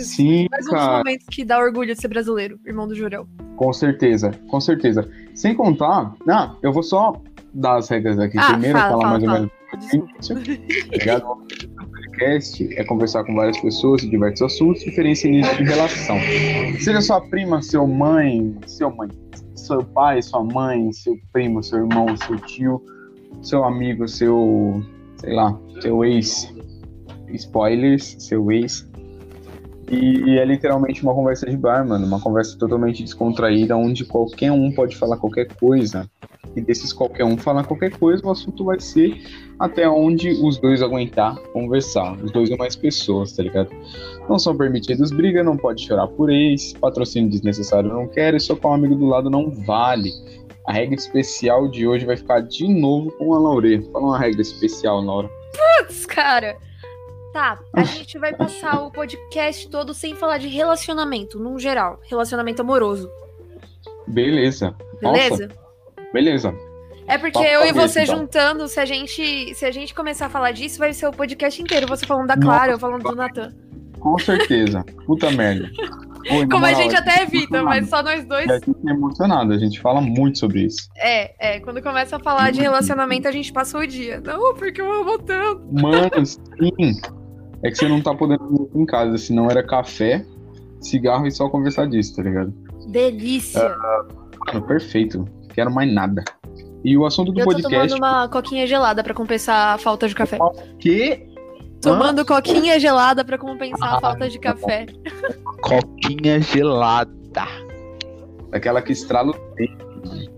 desses. Sim, mais um dos momentos que dá orgulho de ser brasileiro, irmão do Jurel. Com certeza, com certeza. Sem contar, não, eu vou só dar as regras aqui. Ah, Primeiro, fala, falar fala, mais ou fala. menos. Desculpa. Tá ligado? O podcast é conversar com várias pessoas de diversos assuntos, diferentes inícios de relação. Seja sua prima, seu mãe, seu mãe, seu pai, sua mãe, seu primo, seu irmão, seu tio, seu amigo, seu, sei lá, seu ex, spoilers, seu ex. E, e é literalmente uma conversa de bar, mano, uma conversa totalmente descontraída, onde qualquer um pode falar qualquer coisa. E desses qualquer um falar qualquer coisa, o assunto vai ser até onde os dois aguentar conversar. Os dois ou mais pessoas, tá ligado? Não são permitidos briga, não pode chorar por ex, patrocínio desnecessário não quero, e socar um amigo do lado não vale. A regra especial de hoje vai ficar de novo com a Laure. Fala uma regra especial, Laura. Putz, cara. Tá, a gente vai passar o podcast todo sem falar de relacionamento, num geral. Relacionamento amoroso. Beleza. Nossa, Beleza? beleza. É porque Papo eu e você então. juntando, se a gente se a gente começar a falar disso, vai ser o podcast inteiro. Você falando da Clara, eu falando do Natan. Com certeza. Puta merda. Oi, Como a gente até evita, mas só nós dois. A gente é emocionado, a gente fala muito sobre isso. É, é. Quando começa a falar de relacionamento, a gente passa o dia. Não, porque eu amo tanto. Mano, sim. É que você não tá podendo ir em casa, senão era café, cigarro e só conversar disso, tá ligado? Delícia. Mano, perfeito. Quero mais nada. E o assunto do eu tô podcast. tomando uma coquinha gelada pra compensar a falta de café. Que? Tomando coquinha gelada pra compensar a falta de tá café. Coquinha gelada. Aquela que estrala o dente.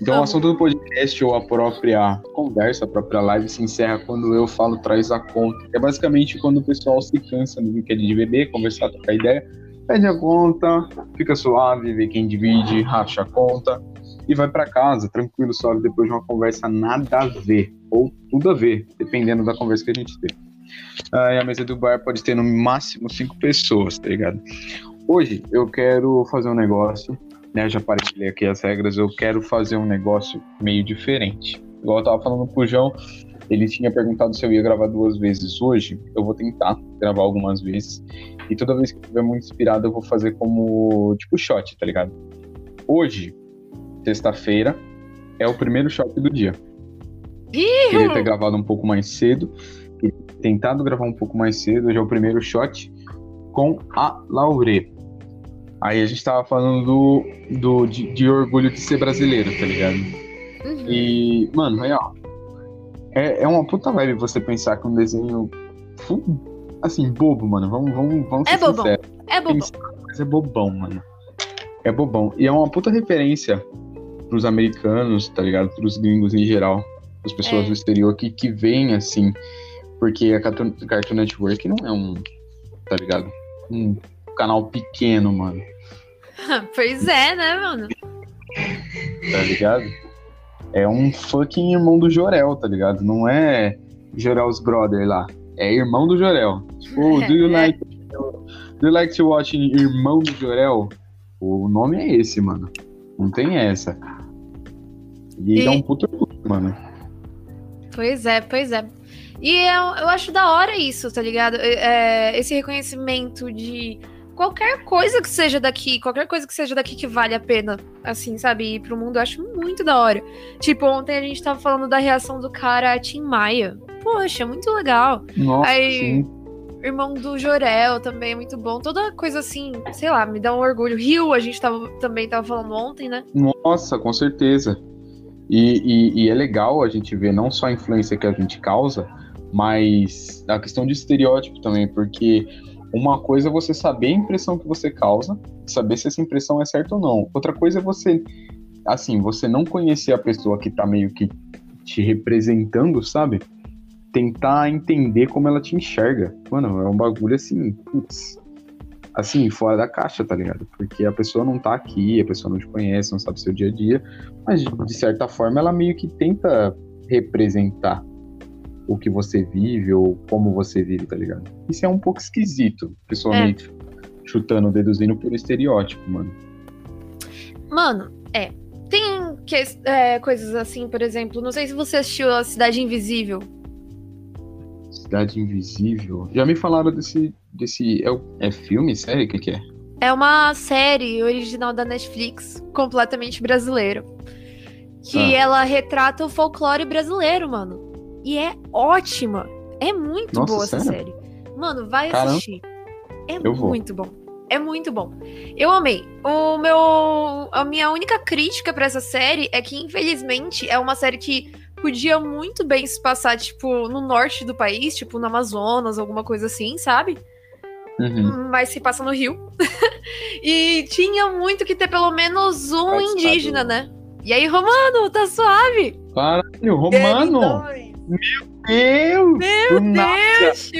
Então, o Amo. assunto do podcast ou a própria conversa, a própria live se encerra quando eu falo traz a conta. É basicamente quando o pessoal se cansa no weekend de beber, conversar, trocar ideia, pede a conta, fica suave, vê quem divide, racha a conta e vai pra casa, tranquilo, suave, depois de uma conversa nada a ver, ou tudo a ver, dependendo da conversa que a gente teve. Ah, e a mesa do bar pode ter no máximo cinco pessoas, tá ligado? Hoje eu quero fazer um negócio, né? Já ler aqui as regras, eu quero fazer um negócio meio diferente. Igual eu tava falando pro João, ele tinha perguntado se eu ia gravar duas vezes hoje. Eu vou tentar gravar algumas vezes. E toda vez que eu estiver muito inspirado, eu vou fazer como tipo shot, tá ligado? Hoje, sexta-feira, é o primeiro shot do dia. Queria ter gravado um pouco mais cedo. Tentado gravar um pouco mais cedo. Hoje é o primeiro shot com a Laure. Aí a gente tava falando do, do, de, de orgulho de ser brasileiro, tá ligado? Uhum. E, mano, aí, ó. É, é uma puta vibe você pensar que um desenho. Assim, bobo, mano. Vamos, vamos, vamos É ser bobão. sinceros. É bobão. Mas é bobão, mano. É bobão. E é uma puta referência pros americanos, tá ligado? Pros gringos em geral. As pessoas É. do exterior que, que veem, assim. Porque a Cartoon, Cartoon Network não é um. Tá ligado? Um canal pequeno, mano. Pois é, né, mano? Tá ligado? É um fucking irmão do Jorel, tá ligado? Não é Jorel's brother lá. É irmão do Jorel. Tipo, do you É. like. Do you like to watch Irmão do Jorel? O nome é esse, mano. Não tem essa. E, E- dá um puto mano. Pois é, pois é. E eu, eu acho da hora isso, tá ligado? É, esse reconhecimento de qualquer coisa que seja daqui, qualquer coisa que seja daqui que vale a pena, assim, sabe? Ir pro mundo, eu acho muito da hora. Tipo, ontem a gente tava falando da reação do cara a Tim Maia. Poxa, muito legal. Nossa, Aí- sim. Irmão do Jorel também é muito bom. Toda coisa assim, sei lá, me dá um orgulho. Rio, a gente tava, também tava falando ontem, né? Nossa, com certeza. E, e- e é legal a gente ver não só a influência que a gente causa, mas a questão de estereótipo também, porque uma coisa é você saber a impressão que você causa, saber se essa impressão é certa ou não. Outra coisa é você, assim, você não conhecer a pessoa que tá meio que te representando, sabe? Tentar entender como ela te enxerga. Mano, é um bagulho assim, putz, assim, fora da caixa, tá ligado? Porque a pessoa não tá aqui, a pessoa não te conhece, não sabe seu dia a dia, mas de certa forma ela meio que tenta representar o que você vive ou como você vive, tá ligado? Isso é um pouco esquisito, pessoalmente, chutando, deduzindo por estereótipo, mano. Mano, é. Tem que, é, coisas assim, por exemplo, não sei se você assistiu a Cidade Invisível. Cidade Invisível. Já me falaram desse. desse é, é filme? Série? O que, que é? É uma série original da Netflix, completamente brasileiro. Que ah. ela retrata o folclore brasileiro, mano. E é ótima. É muito Nossa, boa sério? essa série. Mano, vai Caramba. assistir. É Eu muito vou. bom. É muito bom. Eu amei. O meu, a minha única crítica para essa série é que, infelizmente, é uma série que podia muito bem se passar, tipo, no norte do país, tipo, no Amazonas, alguma coisa assim, sabe? Uhum. Mas se passa no Rio. e tinha muito que ter pelo menos um indígena, né? E aí, Romano, tá suave? Caralho, Romano! Meu Deus! Meu Deus!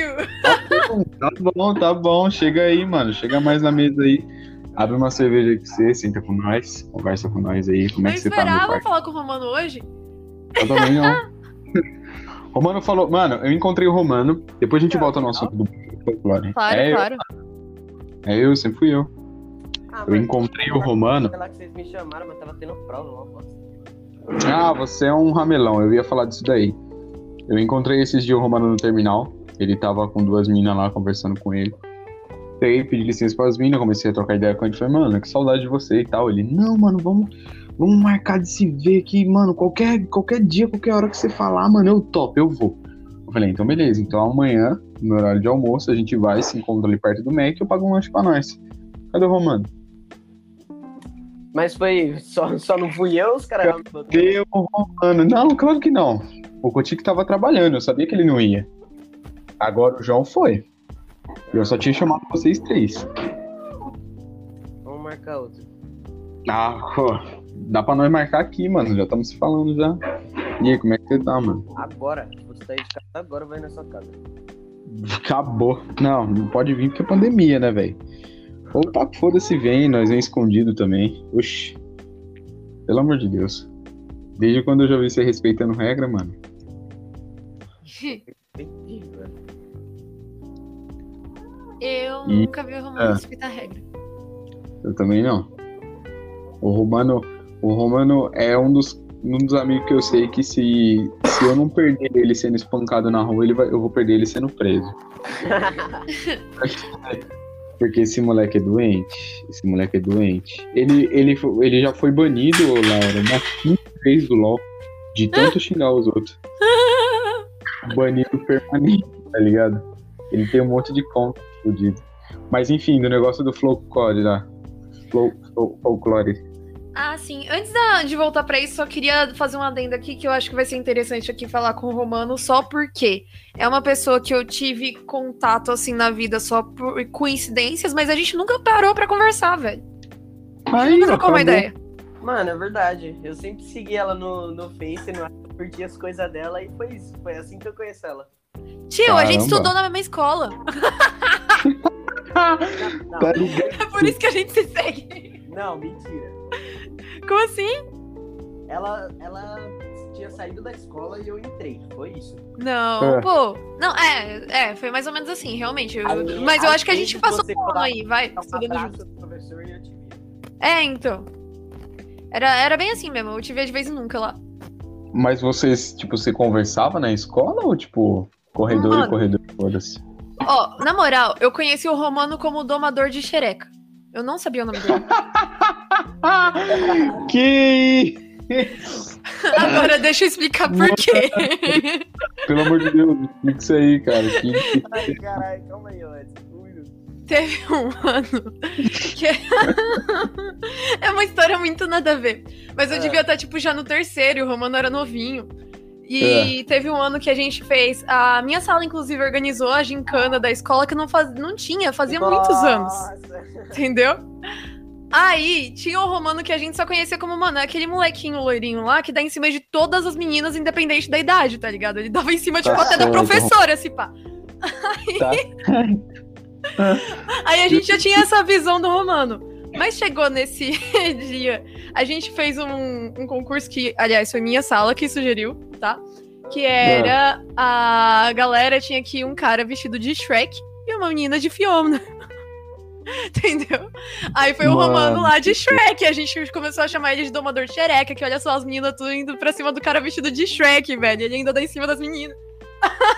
Tá bom, tá bom. Chega aí, mano. Chega mais na mesa aí. Abre uma cerveja aí pra você, senta com nós, conversa com nós aí. Como é que você tá? Eu esperava falar com o Romano hoje. Eu também não. Romano falou, mano, eu encontrei o Romano. Depois a gente volta no assunto do folclore. Claro, é claro. Eu, é eu, sempre fui eu. Ah, eu encontrei o Romano. Lá que vocês me chamaram, mas tava tendo prova, Ah, você é um ramelão, eu ia falar disso daí. Eu encontrei esses dias o Romano no terminal. Ele tava com duas minas lá conversando com ele. Peguei, pedi licença para as minas, comecei a trocar ideia com ele. Falei, mano, que saudade de você e tal. Ele, não, mano, vamos, vamos marcar de se ver aqui, mano. Qualquer, qualquer dia, qualquer hora que você falar, mano, eu topo, eu vou. Eu falei, então beleza. Então amanhã, no horário de almoço, a gente vai, se encontra ali perto do Mac e eu pago um lanche pra nós. Cadê o Romano? Mas foi. Só, só não fui eu, os caras. Cadê o Romano? Não, claro que não. O Cotique tava trabalhando, eu sabia que ele não ia. Agora o João foi. Eu só tinha chamado vocês três. Vamos marcar outro. Ah, pô, dá pra nós marcar aqui, mano. Já estamos se falando já. E aí, como é que você tá, mano? Agora. Você tá aí de casa agora, vai na sua casa. Acabou. Não, não pode vir porque é pandemia, né, velho? Opa, foda-se, vem, nós vem escondido também. Oxi. Pelo amor de Deus. Desde quando eu já vi você respeitando regra, mano? eu e... nunca vi o Romano é. respeitar regra. Eu também não. O Romano, o Romano é um dos, um dos amigos que eu sei que se, se eu não perder ele sendo espancado na rua, ele vai, eu vou perder ele sendo preso. Porque esse moleque é doente. Esse moleque é doente. Ele, ele, ele já foi banido, Laura, uma quinta vez do LOL. De tanto xingar os outros. Banido permanente, tá ligado? Ele tem um monte de conta fodido. Mas enfim, do negócio do folclore lá. Folclore. Ah, sim. Antes de voltar para isso, só queria fazer um adendo aqui que eu acho que vai ser interessante aqui falar com o Romano, só porque é uma pessoa que eu tive contato assim na vida só por coincidências, mas a gente nunca parou para conversar, velho. Aí, nunca trocou uma ideia. Mano, é verdade. Eu sempre segui ela no, no Face, no curti as coisas dela e foi isso. Foi assim que eu conheci ela. Tio, Caramba. a gente estudou na mesma escola. não, não. Tá é por isso que a gente se segue. Não, mentira. Como assim? Ela, ela tinha saído da escola e eu entrei. Foi isso. Não, é. pô. Não, é, é, foi mais ou menos assim, realmente. Eu, aí, mas eu acho que a gente passou por aí, vai, estudando junto. Professor e eu te vi. É, então. Era, era bem assim mesmo, eu te via de vez em nunca lá. Mas vocês, tipo, você conversava na escola ou, tipo, corredor Mano. e corredor, foda-se? Ó, na moral, eu conheci o Romano como domador de xereca. Eu não sabia o nome dele. que Agora deixa eu explicar por quê. Pelo amor de Deus, explica isso aí, cara. Que... Ai, caralho, calma aí, Alex. Teve um ano que é uma história muito nada a ver. Mas eu é. devia estar, tipo, já no terceiro, o Romano era novinho. E é. teve um ano que a gente fez. A minha sala, inclusive, organizou a gincana da escola que não, faz, não tinha, fazia Nossa. muitos anos. Entendeu? Aí tinha o Romano que a gente só conhecia como, mano, é aquele molequinho loirinho lá que dá em cima de todas as meninas, independente da idade, tá ligado? Ele dava em cima, tá tipo, até da professora, assim, pá. Aí... Tá. Aí a gente já tinha essa visão do Romano. Mas chegou nesse dia, a gente fez um, um concurso que, aliás, foi minha sala que sugeriu, tá? Que era a galera tinha que um cara vestido de Shrek e uma menina de Fiona. Entendeu? Aí foi Mano. o Romano lá de Shrek. A gente começou a chamar ele de domador de xereca, que olha só as meninas tudo indo pra cima do cara vestido de Shrek, velho. Ele ainda dá em cima das meninas.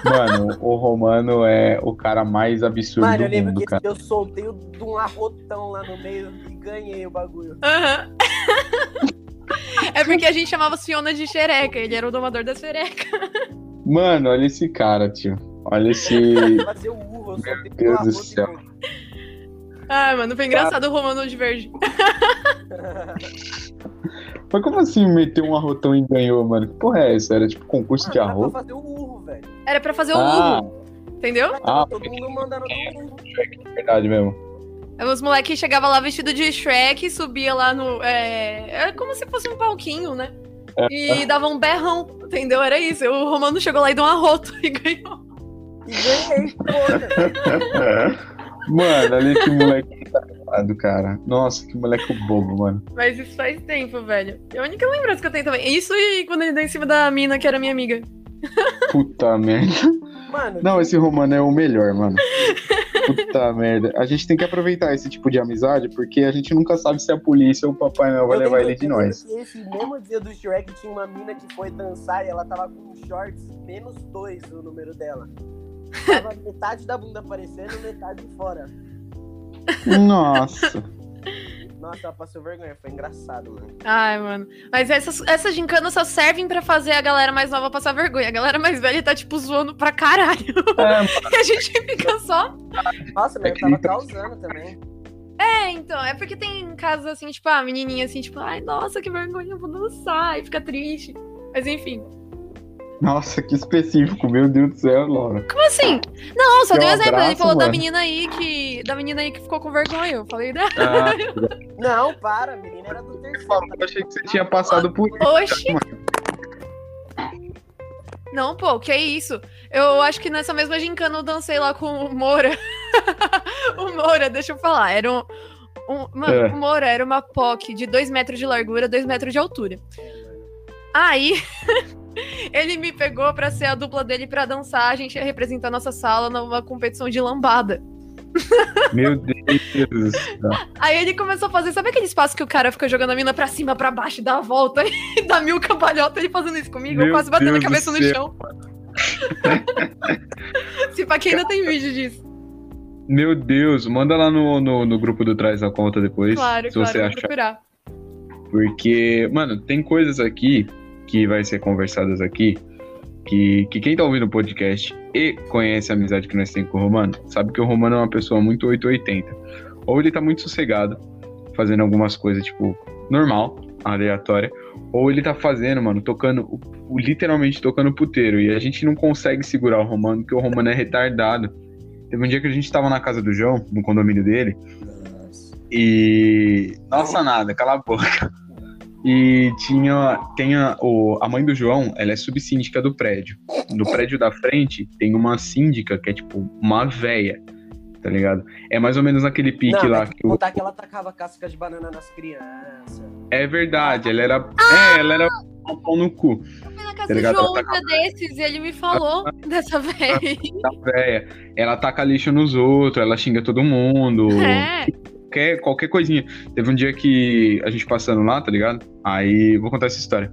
Mano, o Romano é o cara mais absurdo Mano, eu do lembro mundo, que cara. eu soltei o- de um arrotão lá no meio e ganhei o bagulho. Aham. É porque a gente chamava Fiona de xereca, ele era o domador das xerecas. Mano, olha esse cara, tio. Olha esse. Fazer o urro, eu soltei Deus um do céu. Ai, mano, foi engraçado o Romano de verde. Mas como assim meteu um arrotão e ganhou, mano? Que porra é essa? Era tipo concurso de era pra arroto? fazer o. Era pra fazer o Ah, urro, entendeu? ah, Todo mundo mandando no urro. é verdade mesmo. Os moleques chegavam lá vestido de Shrek, subia lá no. É, é como se fosse um palquinho, né? E dava um berrão, entendeu? Era isso. O Romano chegou lá e deu um arroto e ganhou. E ganhei, porra. Mano, olha esse moleque safado, cara. Nossa, que moleque bobo, mano. Mas isso faz tempo, velho. É a única lembrança que eu tenho também. Isso e quando ele deu em cima da mina que era minha amiga. Puta merda. Mano, Não, esse Romano é o melhor, mano. Puta merda. A gente tem que aproveitar esse tipo de amizade, porque a gente nunca sabe se a polícia ou o Papai Noel vai eu levar ele de nós. Esse mesmo dia do Shrek tinha uma mina que foi dançar e ela tava com shorts menos dois o número dela. Tava metade da bunda aparecendo, metade fora. Nossa. Nossa, ela passou vergonha, foi engraçado, mano. Ai, mano. Mas essas, essas gincanas só servem pra fazer a galera mais nova passar vergonha. A galera mais velha tá, tipo, zoando pra caralho. É, E a gente fica só. Nossa, mas É eu tava tá- causando também. É, então. É porque tem casos assim, tipo, a menininha assim, tipo, ai, nossa, que vergonha, eu vou dançar. E fica triste. Mas enfim. Nossa, que específico, meu Deus do céu, Laura. Como assim? Não, só Que deu um exemplo. Ele abraço, falou da mano. menina aí que. Da menina aí que ficou com vergonha. Eu falei dela. Ah, Não, para, a menina era do terceiro. eu achei que você tinha passado por isso. Oxi! Não, pô, que isso? Eu acho que nessa mesma gincana eu dancei lá com o Moura. o Moura, deixa eu falar, era um. um mano, É. o Moura era uma POC de 2 metros de largura, 2 metros de altura. Aí. Ele me pegou pra ser a dupla dele pra dançar. A gente ia representar nossa sala numa competição de lambada. Meu Deus. Aí ele começou a fazer, sabe aquele espaço que o cara fica jogando a mina pra cima, pra baixo, e dá a volta e dá mil cambalhotas ele fazendo isso comigo? eu Meu quase batendo Deus a cabeça no chão. Se pra quem ainda tem vídeo disso. Meu Deus, manda lá no, no, no grupo do Traz a Conta depois, Claro, se claro, você vou achar. procurar. Porque, mano, tem coisas aqui que vai ser conversadas aqui que, que quem tá ouvindo o podcast e conhece a amizade que nós temos com o Romano, sabe que o Romano é uma pessoa muito 880. Ou ele tá muito sossegado, fazendo algumas coisas, tipo, normal, aleatória, ou ele tá fazendo, mano, tocando, literalmente tocando puteiro. E a gente não consegue segurar o Romano, porque o Romano é retardado. Teve um dia que a gente tava na casa do João, no condomínio dele, e. Nossa, nada, cala a boca. E tinha. Tem a, o, a mãe do João, ela é subsíndica do prédio. No prédio da frente tem uma síndica que é tipo uma véia, tá ligado? É mais ou menos naquele pique Não, lá que o. contar que ela tacava casca de banana nas crianças. É verdade, ela era. É, ela era um pau no cu. Eu fui na casa Tá do ligado? João um Ela tá dia desses e ele me falou dessa vez. A véia. Ela taca lixo nos outros, ela xinga todo mundo. É. qualquer, qualquer coisinha. Teve um dia que a gente passando lá, tá ligado? Aí, vou contar essa história.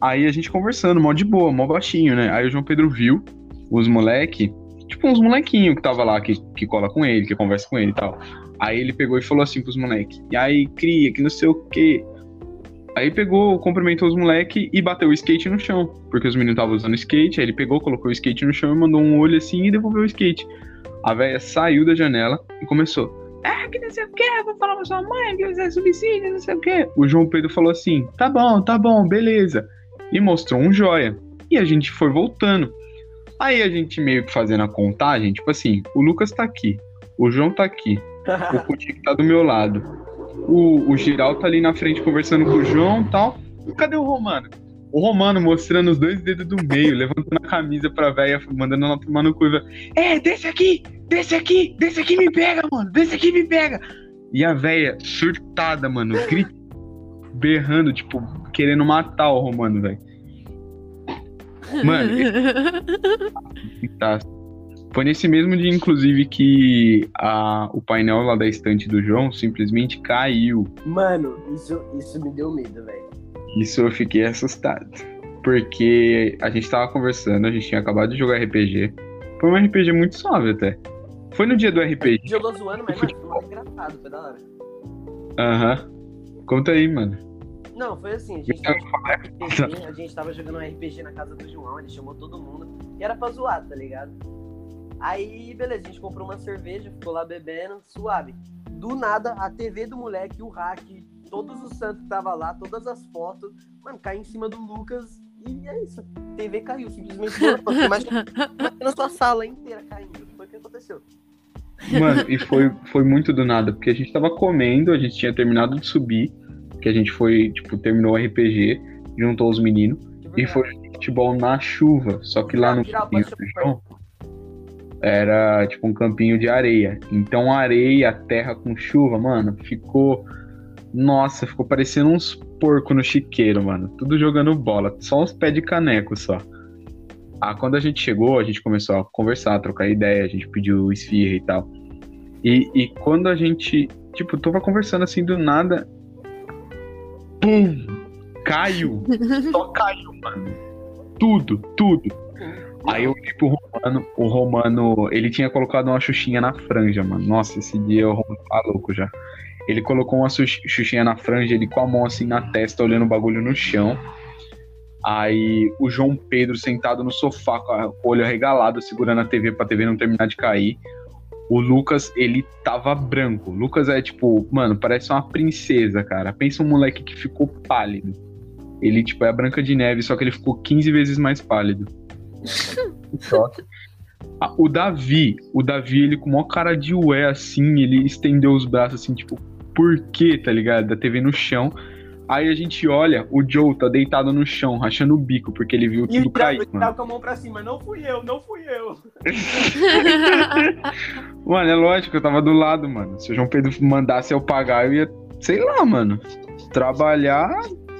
Aí a gente conversando, mó de boa, mó baixinho, né? Aí o João Pedro viu os moleque, tipo uns molequinhos que tava lá, que, que cola com ele, que conversa com ele e tal. Aí ele pegou e falou assim pros moleque, e aí, cria, que não sei o quê. Aí pegou, cumprimentou os moleque e bateu o skate no chão, porque os meninos estavam usando skate, aí ele pegou, colocou o skate no chão e mandou um olho assim e devolveu o skate. A véia saiu da janela e começou. Ah, que não sei o que, vou falar pra sua mãe que você é subsídio, não sei o que. O João Pedro falou assim: tá bom, tá bom, beleza. E mostrou um joia. E a gente foi voltando. Aí a gente meio que fazendo a contagem, tipo assim: o Lucas tá aqui, o João tá aqui, o Coutinho tá do meu lado, o, o Giral tá ali na frente conversando com o João e tal. Cadê o Romano? O Romano mostrando os dois dedos do meio, levantando a camisa pra véia, mandando ela tomar no cu. e É, desce aqui, desce aqui, desce aqui me pega, mano, desce aqui me pega. E a véia surtada, mano, gritando, berrando, tipo, querendo matar o Romano, velho. Mano, Tá. Foi nesse mesmo dia, inclusive, que a, o painel lá da estante do João simplesmente caiu. Mano, isso, isso me deu medo, velho. Isso eu fiquei assustado. porque a gente tava conversando, a gente tinha acabado de jogar RPG. Foi um RPG muito suave até. Foi no dia do RPG. Jogou zoando, mas mano, foi mais engraçado, foi da hora. Aham. Conta aí, mano. Não, foi assim, a gente tava jogando RPG, a gente tava jogando um RPG na casa do João, ele chamou todo mundo. E era pra zoar, tá ligado? Aí, beleza, a gente comprou uma cerveja, ficou lá bebendo, suave. Do nada, a TV do moleque, o hack, todos os santos que tava lá, todas as fotos, mano, caiu em cima do Lucas e é isso. A TV caiu, simplesmente. Imagina, imagina sua sala inteira caindo. Foi o que aconteceu. Mano, e foi, foi muito do nada, porque a gente tava comendo, a gente tinha terminado de subir, que a gente foi, tipo, terminou o RPG, juntou os meninos, e foi futebol na chuva. Só que lá no campinho do. João era tipo um campinho de areia. Então areia, terra com chuva, mano, ficou. Nossa, ficou parecendo uns porco no chiqueiro, mano. Tudo jogando bola, só uns pés de caneco só. Ah, quando a gente chegou, a gente começou a conversar, a trocar ideia, a gente pediu esfirra e tal. E, e quando a gente, tipo, tava conversando assim do nada. Pum! Caiu! Só caiu, mano. Tudo, tudo. Aí eu olhei pro Romano, o Romano, ele tinha colocado uma xuxinha na franja, mano. Nossa, esse dia o Romano tá louco já. Ele colocou uma xux- xuxinha na franja, ele com a mão assim na testa, olhando o bagulho no chão. Aí o João Pedro sentado no sofá com a- com o olho arregalado, segurando a TV pra TV não terminar de cair. O Lucas, ele tava branco. O Lucas é tipo, mano, parece uma princesa, cara. Pensa um moleque que ficou pálido. Ele, tipo, é a Branca de Neve, só que ele ficou 15 vezes mais pálido. Choque. Ah, O Davi, o Davi, ele com uma cara de ué, assim, ele estendeu os braços, assim, tipo, por quê, tá ligado? Da TV no chão. Aí a gente olha, o Joe tá deitado no chão, rachando o bico, porque ele viu E tudo cair, Thiago mano. tava com a mão pra cima. Não fui eu, não fui eu. Mano, é lógico eu tava do lado, mano. Se o João Pedro mandasse eu pagar, eu ia, sei lá, mano, trabalhar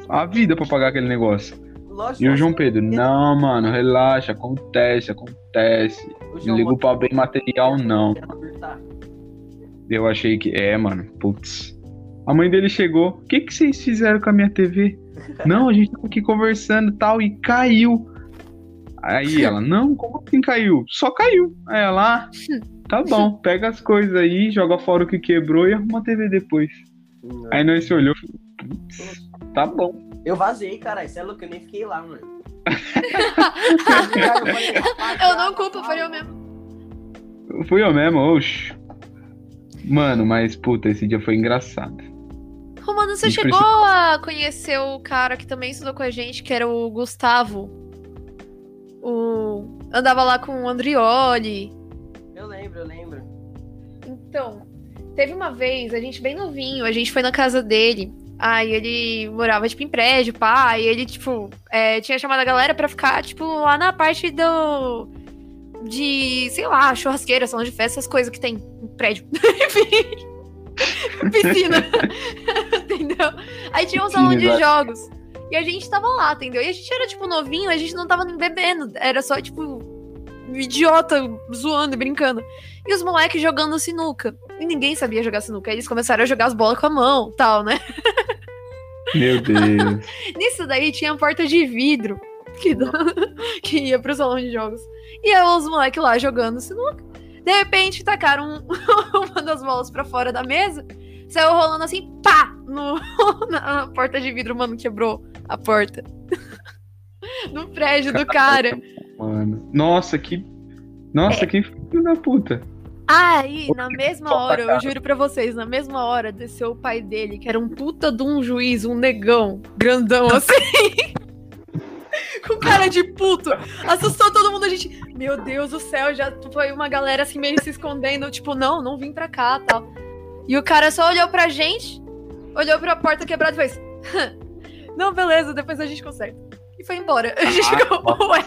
a vida pra pagar aquele negócio. Lógico. E o João Pedro, não, mano, relaxa, acontece, acontece. Não ligo pra bem material, não. Tá. Eu achei que. É, mano, putz. A mãe dele chegou. O que, que vocês fizeram com a minha TV? Não, a gente tava aqui conversando e tal, e caiu. Aí ela, não, como assim caiu? Só caiu. Aí ela, ah, tá bom, pega as coisas aí, joga fora o que quebrou e arruma a TV depois. Aí nós se olhou, putz, tá bom. Eu vazei, cara. Isso é louco, eu nem fiquei lá, mano. eu não culpo, foi eu mesmo. Fui eu mesmo, oxe. Mano, mas puta, esse dia foi engraçado. Romano, você chegou a conhecer o cara que também estudou com a gente, que era o Gustavo? O... Andava lá com o Andrioli. Eu lembro, eu lembro. Então, teve uma vez, a gente bem novinho, a gente foi na casa dele. Aí ele morava, tipo, em prédio, pá. E ele, tipo, é, tinha chamado a galera pra ficar, tipo, lá na parte do. De, sei lá, churrasqueira, salão de festa, essas coisas que tem em prédio. Enfim. Piscina. entendeu? Aí tinha um salão de jogos. E a gente tava lá, entendeu? E a gente era, tipo, novinho, a gente não tava nem bebendo. Era só, tipo, idiota zoando e brincando. E os moleques jogando sinuca. E ninguém sabia jogar sinuca. Aí eles começaram a jogar as bolas com a mão, tal, né? Meu Deus. Nisso daí tinha porta de vidro que, dá- que ia pro salão de jogos. E aí os moleques lá jogando sinuca. De repente tacaram um- uma das bolas pra fora da mesa. Saiu rolando assim, pá! No, na porta de vidro, mano, quebrou a porta. no prédio do cara. Mano. Nossa, que. Nossa, que filho da puta. Aí, na mesma hora, eu juro pra vocês, na mesma hora desceu o pai dele, que era um puta de um juiz, um negão, grandão assim. Com cara de puto. Assustou todo mundo, a gente. Meu Deus do céu, já foi uma galera assim meio se escondendo, tipo, não, não vim pra cá tal. E o cara só olhou pra gente, olhou pra porta quebrada e fez. Não, beleza, depois a gente conserta. E foi embora. A gente Ah, ficou, ué.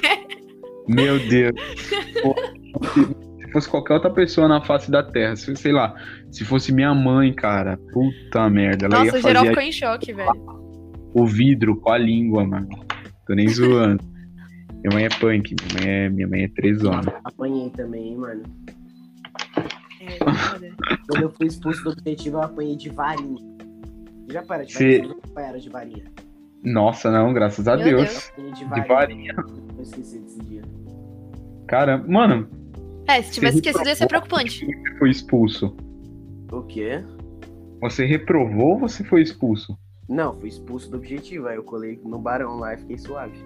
Meu Deus. Se fosse qualquer outra pessoa na face da Terra, se, sei lá, se fosse minha mãe, cara, puta merda, ela Nossa, ia o geral fazer ficou em choque, velho. o vidro com a língua, mano. Tô nem zoando. Minha mãe é punk, minha mãe é, minha mãe é trêsona. Apanhei também, hein, mano. É. Quando eu fui expulso do objetivo, eu apanhei de varinha. Já para de Cê- varinha? Você... era de varinha. Nossa, não, graças a Meu Deus. De De varinha. varinha. Eu esqueci desse dia. Caramba, mano, É, se tivesse esquecido ia ser preocupante. você foi expulso. O quê? Você reprovou ou você foi expulso? Não, fui expulso do objetivo. Aí eu colei no barão lá e fiquei suave.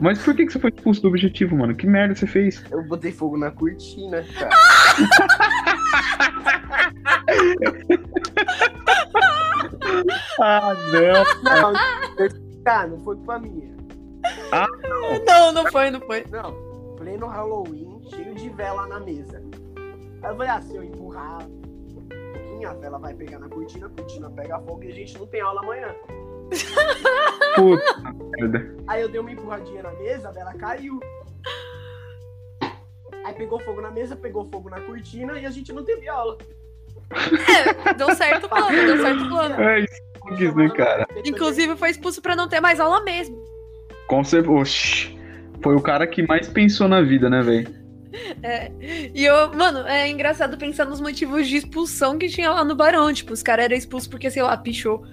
Mas por que, que você foi expulso do objetivo, mano? Que merda você fez? Eu botei fogo na cortina, cara. Ah, não. Não, cara, não foi culpa minha. Não, não foi, não foi. Não, pleno Halloween, cheio de vela na mesa. Aí eu falei, ah, se eu empurrar um pouquinho, a vela vai pegar na cortina, a cortina pega fogo e a gente não tem aula amanhã. Puta merda. Aí eu dei uma empurradinha na mesa, a vela caiu. Aí pegou fogo na mesa, pegou fogo na cortina e a gente não teve aula. É, deu certo o plano, deu certo o plano. É isso, quis, né, cara? Inclusive foi expulso pra não ter mais aula mesmo. Com certeza. Oxi. Foi o cara que mais pensou na vida, né, velho? E eu, mano, é engraçado pensar nos motivos de expulsão que tinha lá no Barão. Tipo, os caras eram expulsos porque, sei lá, pichou.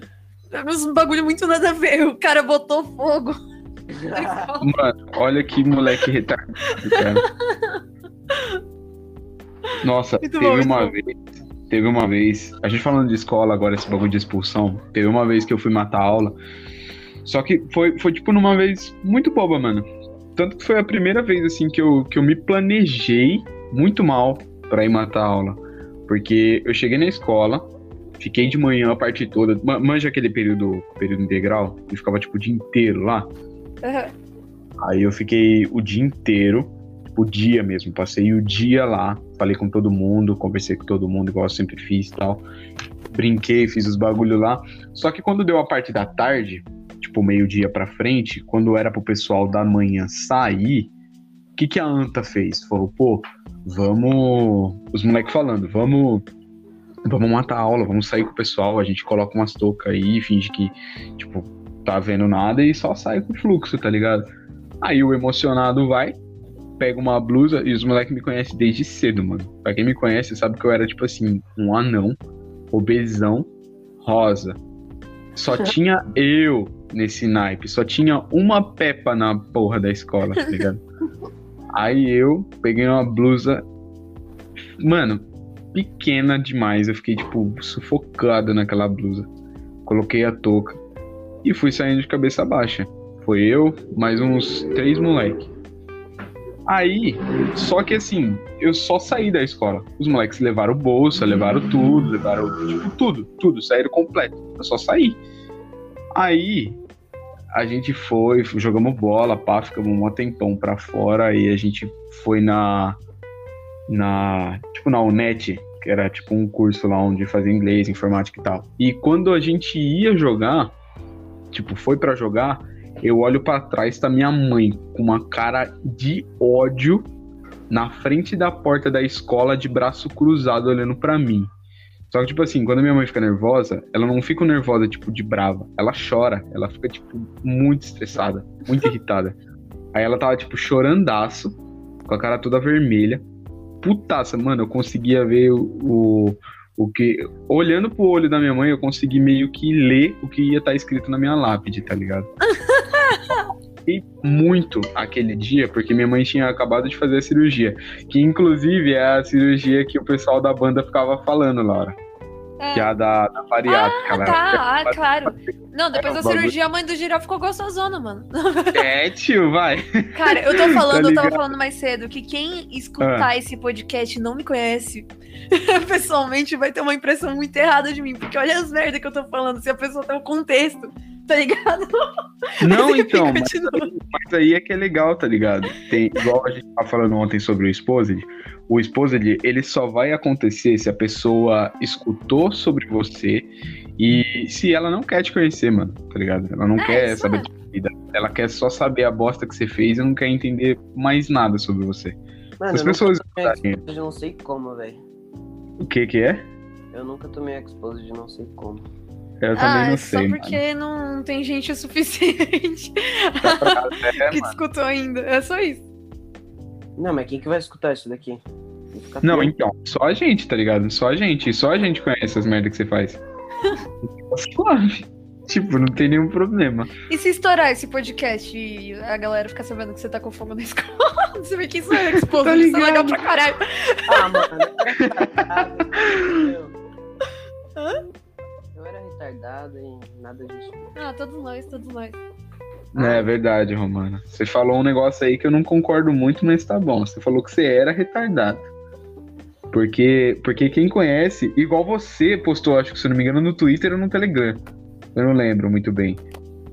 Era uns bagulho muito nada a ver. O cara botou fogo. Mano, olha que moleque retardado, cara. Nossa, Muito teve bom, uma bom. vez. Teve uma vez. A gente falando de escola agora, esse bagulho de expulsão. Teve uma vez que eu fui matar a aula. Só que foi, foi tipo numa vez muito boba, mano. Tanto que foi a primeira vez, assim, que eu, que eu me planejei muito mal pra ir matar a aula. Porque eu cheguei na escola, fiquei de manhã a parte toda. ma- Manja aquele período, período integral? Que ficava tipo o dia inteiro lá. Aham. Aí eu fiquei o dia inteiro, tipo, o dia mesmo, passei o dia lá, falei com todo mundo, conversei com todo mundo, igual eu sempre fiz e tal. Brinquei, fiz os bagulho lá. Só que quando deu a parte da tarde, tipo, meio-dia pra frente, quando era pro pessoal da manhã sair, o que, que a Anta fez? Falou, pô, vamos. Os moleques falando, vamos. Vamos matar a aula, vamos sair com o pessoal, a gente coloca umas toucas aí, finge que, tipo, tá vendo nada e só sai com o fluxo, tá ligado? Aí o emocionado vai, pega uma blusa e os moleques me conhecem desde cedo, mano. Pra quem me conhece, sabe que eu era tipo assim, um anão, obesão, rosa. Só tinha eu nesse naipe, só tinha uma pepa na porra da escola, tá ligado? Aí eu peguei uma blusa, mano, pequena demais. Eu fiquei, tipo, sufocado naquela blusa. Coloquei a touca e fui saindo de cabeça baixa. Foi eu, mais uns três moleques. Aí, só que assim, eu só saí da escola. Os moleques levaram bolsa, levaram tudo, levaram, tipo, tudo, tudo, saíram completo. Eu só saí. Aí, a gente foi, jogamos bola, pá, ficamos um tempão pra fora, aí a gente foi na, na, tipo, na UNET, que era tipo um curso lá onde fazia inglês, informática e tal. E quando a gente ia jogar, tipo, foi pra jogar, eu olho pra trás, tá minha mãe com uma cara de ódio na frente da porta da escola, de braço cruzado, olhando pra mim. Só que, tipo assim, quando minha mãe fica nervosa, ela não fica nervosa, tipo, de brava. Ela chora. Ela fica, tipo, muito estressada, muito irritada. Aí ela tava, tipo, chorandaço, com a cara toda vermelha. Putaça, mano, eu conseguia ver o, o, o que. Olhando pro olho da minha mãe, eu consegui meio que ler o que ia estar escrito na minha lápide, tá ligado? E muito aquele dia, porque minha mãe tinha acabado de fazer a cirurgia. Que inclusive é a cirurgia que o pessoal da banda ficava falando, Laura. Que é a da, da bariátrica. Ah, ela- tá, ah, claro. Não, depois da É, bagulho- cirurgia, a mãe do Girau ficou gostosona, mano. É, tio, vai. Cara, eu tô falando, Tá eu tava falando mais cedo, que quem escutar esse podcast e não me conhece, pessoalmente vai ter uma impressão muito errada de mim, porque olha as merdas que eu tô falando, se a pessoa tem o contexto, tá ligado? Não, Enfim, então, mas, mas aí é que é legal, tá ligado? Tem, igual a gente tava falando ontem sobre o Exposed, o Exposed, ele só vai acontecer se a pessoa escutou sobre você e se ela não quer te conhecer, mano, tá ligado? Ela não É, quer saber é. da sua vida. Ela quer só saber a bosta que você fez e não quer entender mais nada sobre você. Mano, As eu pessoas de não sei como, velho. O que que é, Eu nunca tomei exposed de não sei como. eu também ah, não é sei, só mano. porque não tem gente o suficiente É, que mano. discutiu ainda. É só isso. Não, mas quem que vai escutar isso daqui? Não, feio. então, só a gente, tá ligado? Só a gente, só a gente conhece as merdas que você faz. Suave. Tipo, não tem nenhum problema. E se estourar esse podcast e a galera ficar sabendo que você tá com fome na escola? Você vê que isso é exposto, Tá isso é legal ligado. pra caralho. Ah, mano, eu era retardado. entendeu? Hã? Eu era retardado e nada disso. Ah, todos nós, todos nós. É verdade, Romana. Você falou um negócio aí que eu não concordo muito, mas tá bom. Você falou que você era retardado. Porque, porque quem conhece, igual você postou, acho que se eu não me engano, no Twitter ou no Telegram. Eu não lembro muito bem.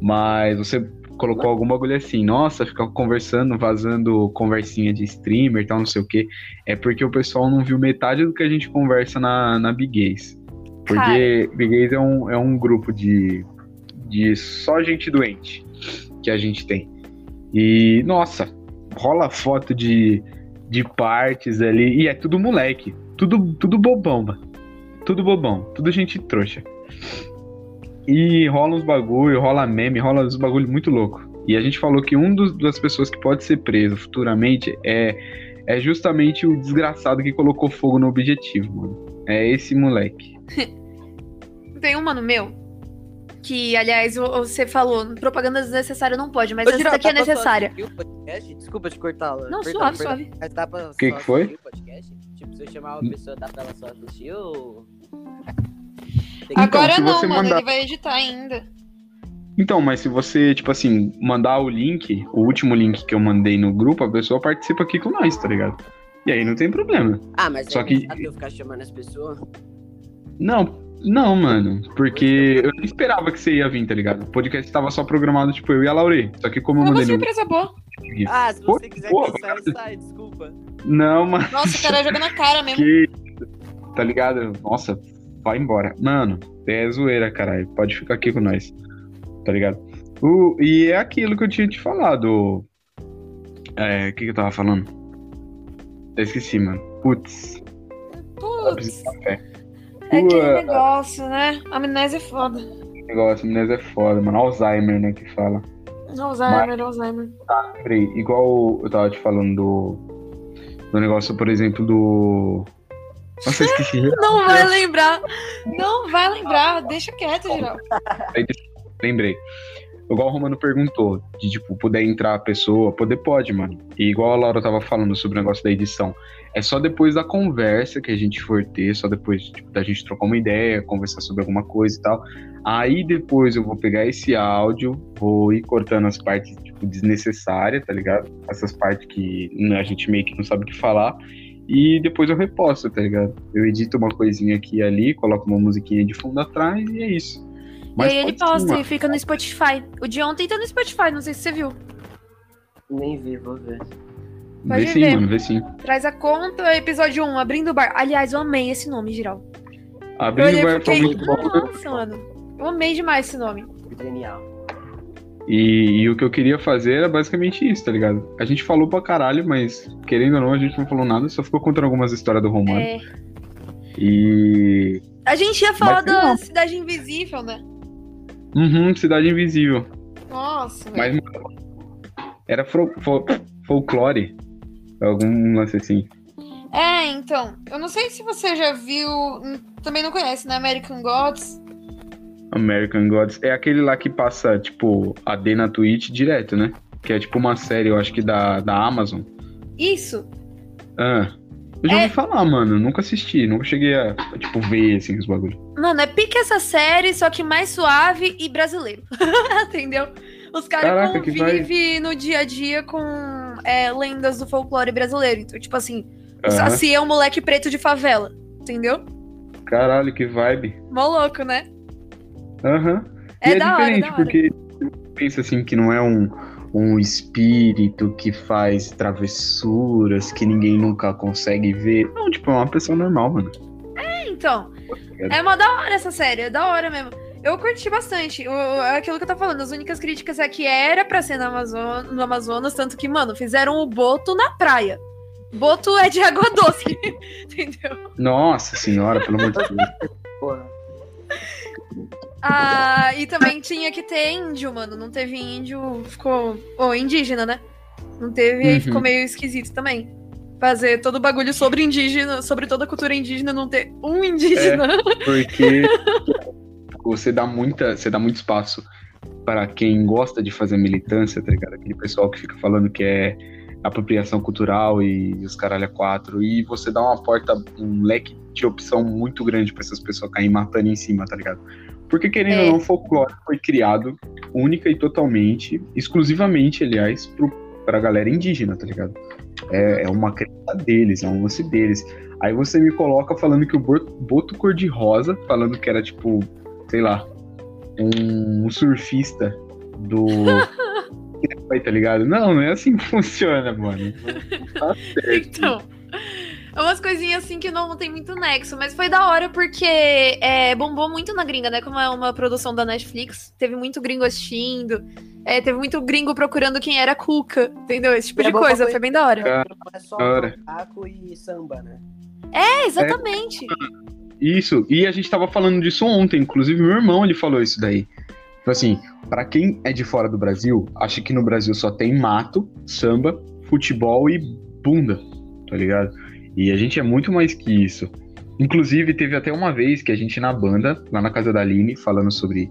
Mas você colocou algum bagulho assim, nossa, ficar conversando, vazando conversinha de streamer e tal, não sei o quê. É porque o pessoal não viu metade do que a gente conversa na, na Big Gays. Porque Big Gays é um, é um grupo de, de só gente doente que a gente tem. E, nossa, rola foto de, de partes ali, e é tudo moleque. Tudo, tudo bobão, mano. Tudo bobão. Tudo gente trouxa. E rola uns bagulho, rola meme, rola uns bagulho muito louco. E a gente falou que um dos, das pessoas que pode ser preso futuramente é, é justamente o desgraçado que colocou fogo no objetivo, mano. É esse moleque. Tem um mano meu, que, aliás, o- você falou, propaganda desnecessária não pode, mas Ô, essa daqui é dá pra só necessária. o? Desculpa te cortar. Não, perdão, suave, perdão. suave. Mas dá pra Que que foi? o? Tipo, se eu chamar uma pessoa, dá pra ela só assistir ou... Que- Agora se não, você mano, mandar- ele vai editar ainda. Então, mas se você, tipo assim, mandar o link, o último link que eu mandei no grupo, a pessoa participa aqui com nós, tá ligado? E aí não tem problema. Ah, mas Só é que- eu ficar chamando as pessoas. Não, não, mano. Porque eu não esperava que você ia vir, tá ligado? O podcast tava só programado, tipo, eu e a Laure. Só que como eu Foi uma mandei no surpresa boa. Ah, se Pô, você quiser pô, cansar, sai, desculpa. Não, mano. Nossa, o cara joga na cara mesmo. Que. Tá ligado? Nossa, vai embora. Mano, é zoeira, caralho. Pode ficar aqui com nós. Tá ligado? O, e é aquilo que eu tinha te falado. É, o que, que eu tava falando? Eu esqueci, mano. Putz. Putz, é aquele negócio, né? Amnésia é foda. Negócio, amnésia é foda, mano. Alzheimer, né, que fala. Alzheimer, Alzheimer. Lembrei, igual eu tava te falando do, do negócio, por exemplo, do. Nossa, esqueci. Não vai lembrar. Não vai lembrar. Deixa quieto, geral. Lembrei. Igual o Romano perguntou, de tipo, poder entrar a pessoa, poder pode, mano. E igual a Laura tava falando sobre o negócio da edição. É só depois da conversa que a gente for ter, só depois tipo, da gente trocar uma ideia, conversar sobre alguma coisa e tal. Aí depois eu vou pegar esse áudio, vou ir cortando as partes, tipo, desnecessárias, tá ligado? Essas partes que a gente meio que não sabe o que falar. E depois eu reposto, tá ligado? Eu edito uma coisinha aqui e ali, coloco uma musiquinha de fundo atrás e é isso. e aí ele posta e fica no Spotify. O de ontem tá no Spotify, não sei se você viu. Nem vi, vou ver. Pode Vê sim, ver. mano, vê sim. Traz a conta, episódio 1, abrindo o bar. Aliás, eu amei esse nome, geral. Abrindo o bar foi muito bom. nossa, mano. Eu amei demais esse nome. Genial. E, e o que eu queria fazer era basicamente isso, tá ligado? A gente falou pra caralho, mas querendo ou não, a gente não falou nada, só ficou contando algumas histórias do Romano. É. E. A gente ia falar Mas da não. Cidade Invisível, né? Uhum, Cidade Invisível. Nossa. Mas era fro- fo- folclore. Algum lance assim. É, então. Eu não sei se você já viu. Também não conhece, né? American Gods. American Gods. É aquele lá que passa, tipo, AD na Twitch direto, né? Que é tipo uma série, eu acho que da, da Amazon. Isso. Ah. Eu já É- ouvi falar, mano. Nunca assisti, nunca cheguei a, tipo, ver, assim, os bagulhos. Mano, é pique essa série, só que mais suave e brasileiro. Entendeu? Os caras convivem no dia a dia com é, lendas do folclore brasileiro. Então, tipo assim, o Aham. Saci é um moleque preto de favela. Entendeu? Caralho, que vibe. Mó louco, né? Aham. É e é hora, diferente, hora. porque pensa assim que não é um, um espírito que faz travessuras que ninguém nunca consegue ver. Não, tipo, é uma pessoa normal, mano. Então, é uma da hora essa série, é da hora mesmo. Eu curti bastante. É aquilo que eu tô falando, as únicas críticas é que era pra ser no, Amazon, no Amazonas, tanto que, mano, fizeram o Boto na praia. Boto é de água doce, entendeu? Nossa senhora, pelo amor de Deus. Ah, e também tinha que ter índio, mano. Não teve índio, ficou. Ou indígena, né? Não teve, aí Uhum. ficou meio esquisito também. Fazer todo o bagulho sobre indígena, sobre toda a cultura indígena, não ter um indígena. Porque você dá muita, você dá muito espaço para quem gosta de fazer militância, tá ligado? Aquele pessoal que fica falando que é apropriação cultural e os caralho a quatro, e você dá uma porta, um leque de opção muito grande para essas pessoas caírem matando em cima, tá ligado? Porque, querendo É. ou não, o folclore foi criado única e totalmente, exclusivamente, aliás, pro, pra galera indígena, tá ligado? É, é uma crença deles, é um lance deles. Aí você me coloca falando que o Bo- Boto Cor-de-Rosa, falando que era tipo, sei lá, um surfista do. Tá ligado? Não, não é assim que funciona, mano. Tá certo. Então. É umas coisinhas assim que não tem muito nexo, mas foi da hora porque é, bombou muito na gringa, né? Como é uma produção da Netflix, teve muito gringo assistindo, é, teve muito gringo procurando quem era Cuca, entendeu? Esse tipo É de coisa, foi bem da hora. É só macaco e samba, né? É, exatamente. Isso, e a gente tava falando disso ontem, inclusive meu irmão ele falou isso daí. Tipo assim, pra quem é de fora do Brasil, acha que no Brasil só tem mato, samba, futebol e bunda, tá ligado? E a gente é muito mais que isso. Inclusive, teve até uma vez que a gente na banda, lá na casa da Aline, falando sobre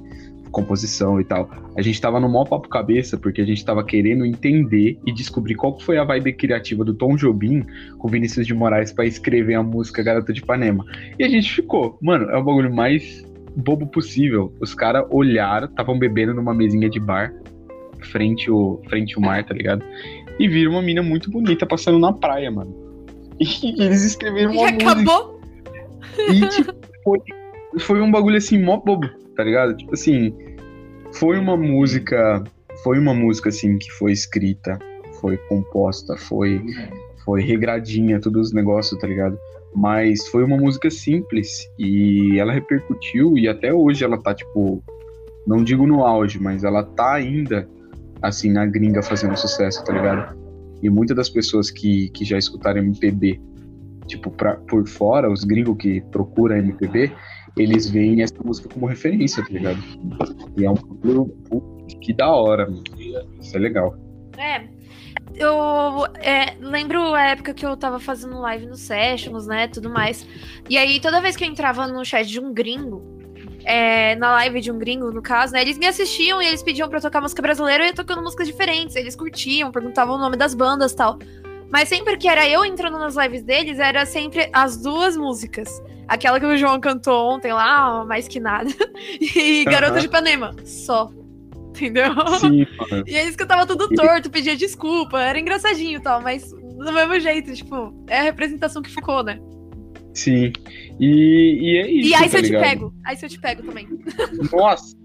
composição e tal, a gente tava no maior papo cabeça, porque a gente tava querendo entender e descobrir qual foi a vibe criativa do Tom Jobim com Vinícius de Moraes pra escrever a música Garota de Ipanema. E a gente ficou, mano, é o bagulho mais bobo possível. Os caras olharam, estavam bebendo numa mesinha de bar, frente o, frente o mar, tá ligado? E viram uma mina muito bonita passando na praia, mano. E eles escreveram E uma música. acabou. E, tipo, foi, foi um bagulho assim, mó bobo, tá ligado? Tipo assim, foi uma música. Foi uma música, assim, que foi escrita, foi composta, foi, foi regradinha, todos os negócios, tá ligado? Mas foi uma música simples e ela repercutiu e até hoje ela tá, tipo, não digo no auge, mas ela tá ainda, assim, na gringa fazendo sucesso, tá ligado? E muitas das pessoas que, que já escutaram MPB tipo, pra, por fora, os gringos que procuram MPB, eles veem essa música como referência, tá ligado? E é um putz, que da hora, mano. Isso é legal. É. Eu é, lembro a época que eu tava fazendo live no Sessions, né? Tudo mais. E aí, toda vez que eu entrava no chat de um gringo, é, na live de um gringo, no caso, né? Eles me assistiam e eles pediam pra eu tocar música brasileira e eu ia tocando músicas diferentes. Eles curtiam, perguntavam o nome das bandas e tal. Mas sempre que era eu entrando nas lives deles, era sempre as duas músicas. Aquela que o João cantou ontem lá, mais que nada. E Garota de Ipanema. Só. Entendeu? Sim. E eles que eu tava tudo torto, pedia desculpa, era engraçadinho e tal, mas do mesmo jeito, tipo, é a representação que ficou, né? Sim. E, e é isso. e aí se tá eu te ligado? pego, aí se eu te pego também. Nossa!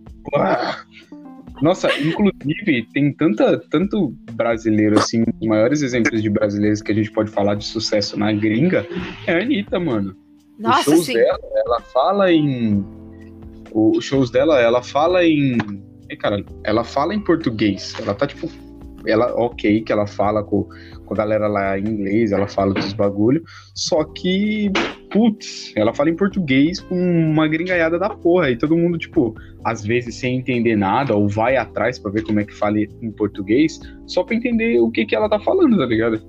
Nossa, inclusive, tem tanta, tanto brasileiro, assim, os maiores exemplos de brasileiros que a gente pode falar de sucesso na gringa é a Anitta, mano. Os Nossa, shows sim. dela, ela fala em. Os shows dela, ela fala em. Ei, cara, ela fala em português. Ela tá tipo. Ela, ok, que ela fala com, com a galera lá em inglês, ela fala dos bagulho. Só que, putz, ela fala em português com uma gringaiada da porra. E todo mundo, tipo, às vezes sem entender nada, ou vai atrás pra ver como é que fala em português, só pra entender o que que ela tá falando, tá ligado?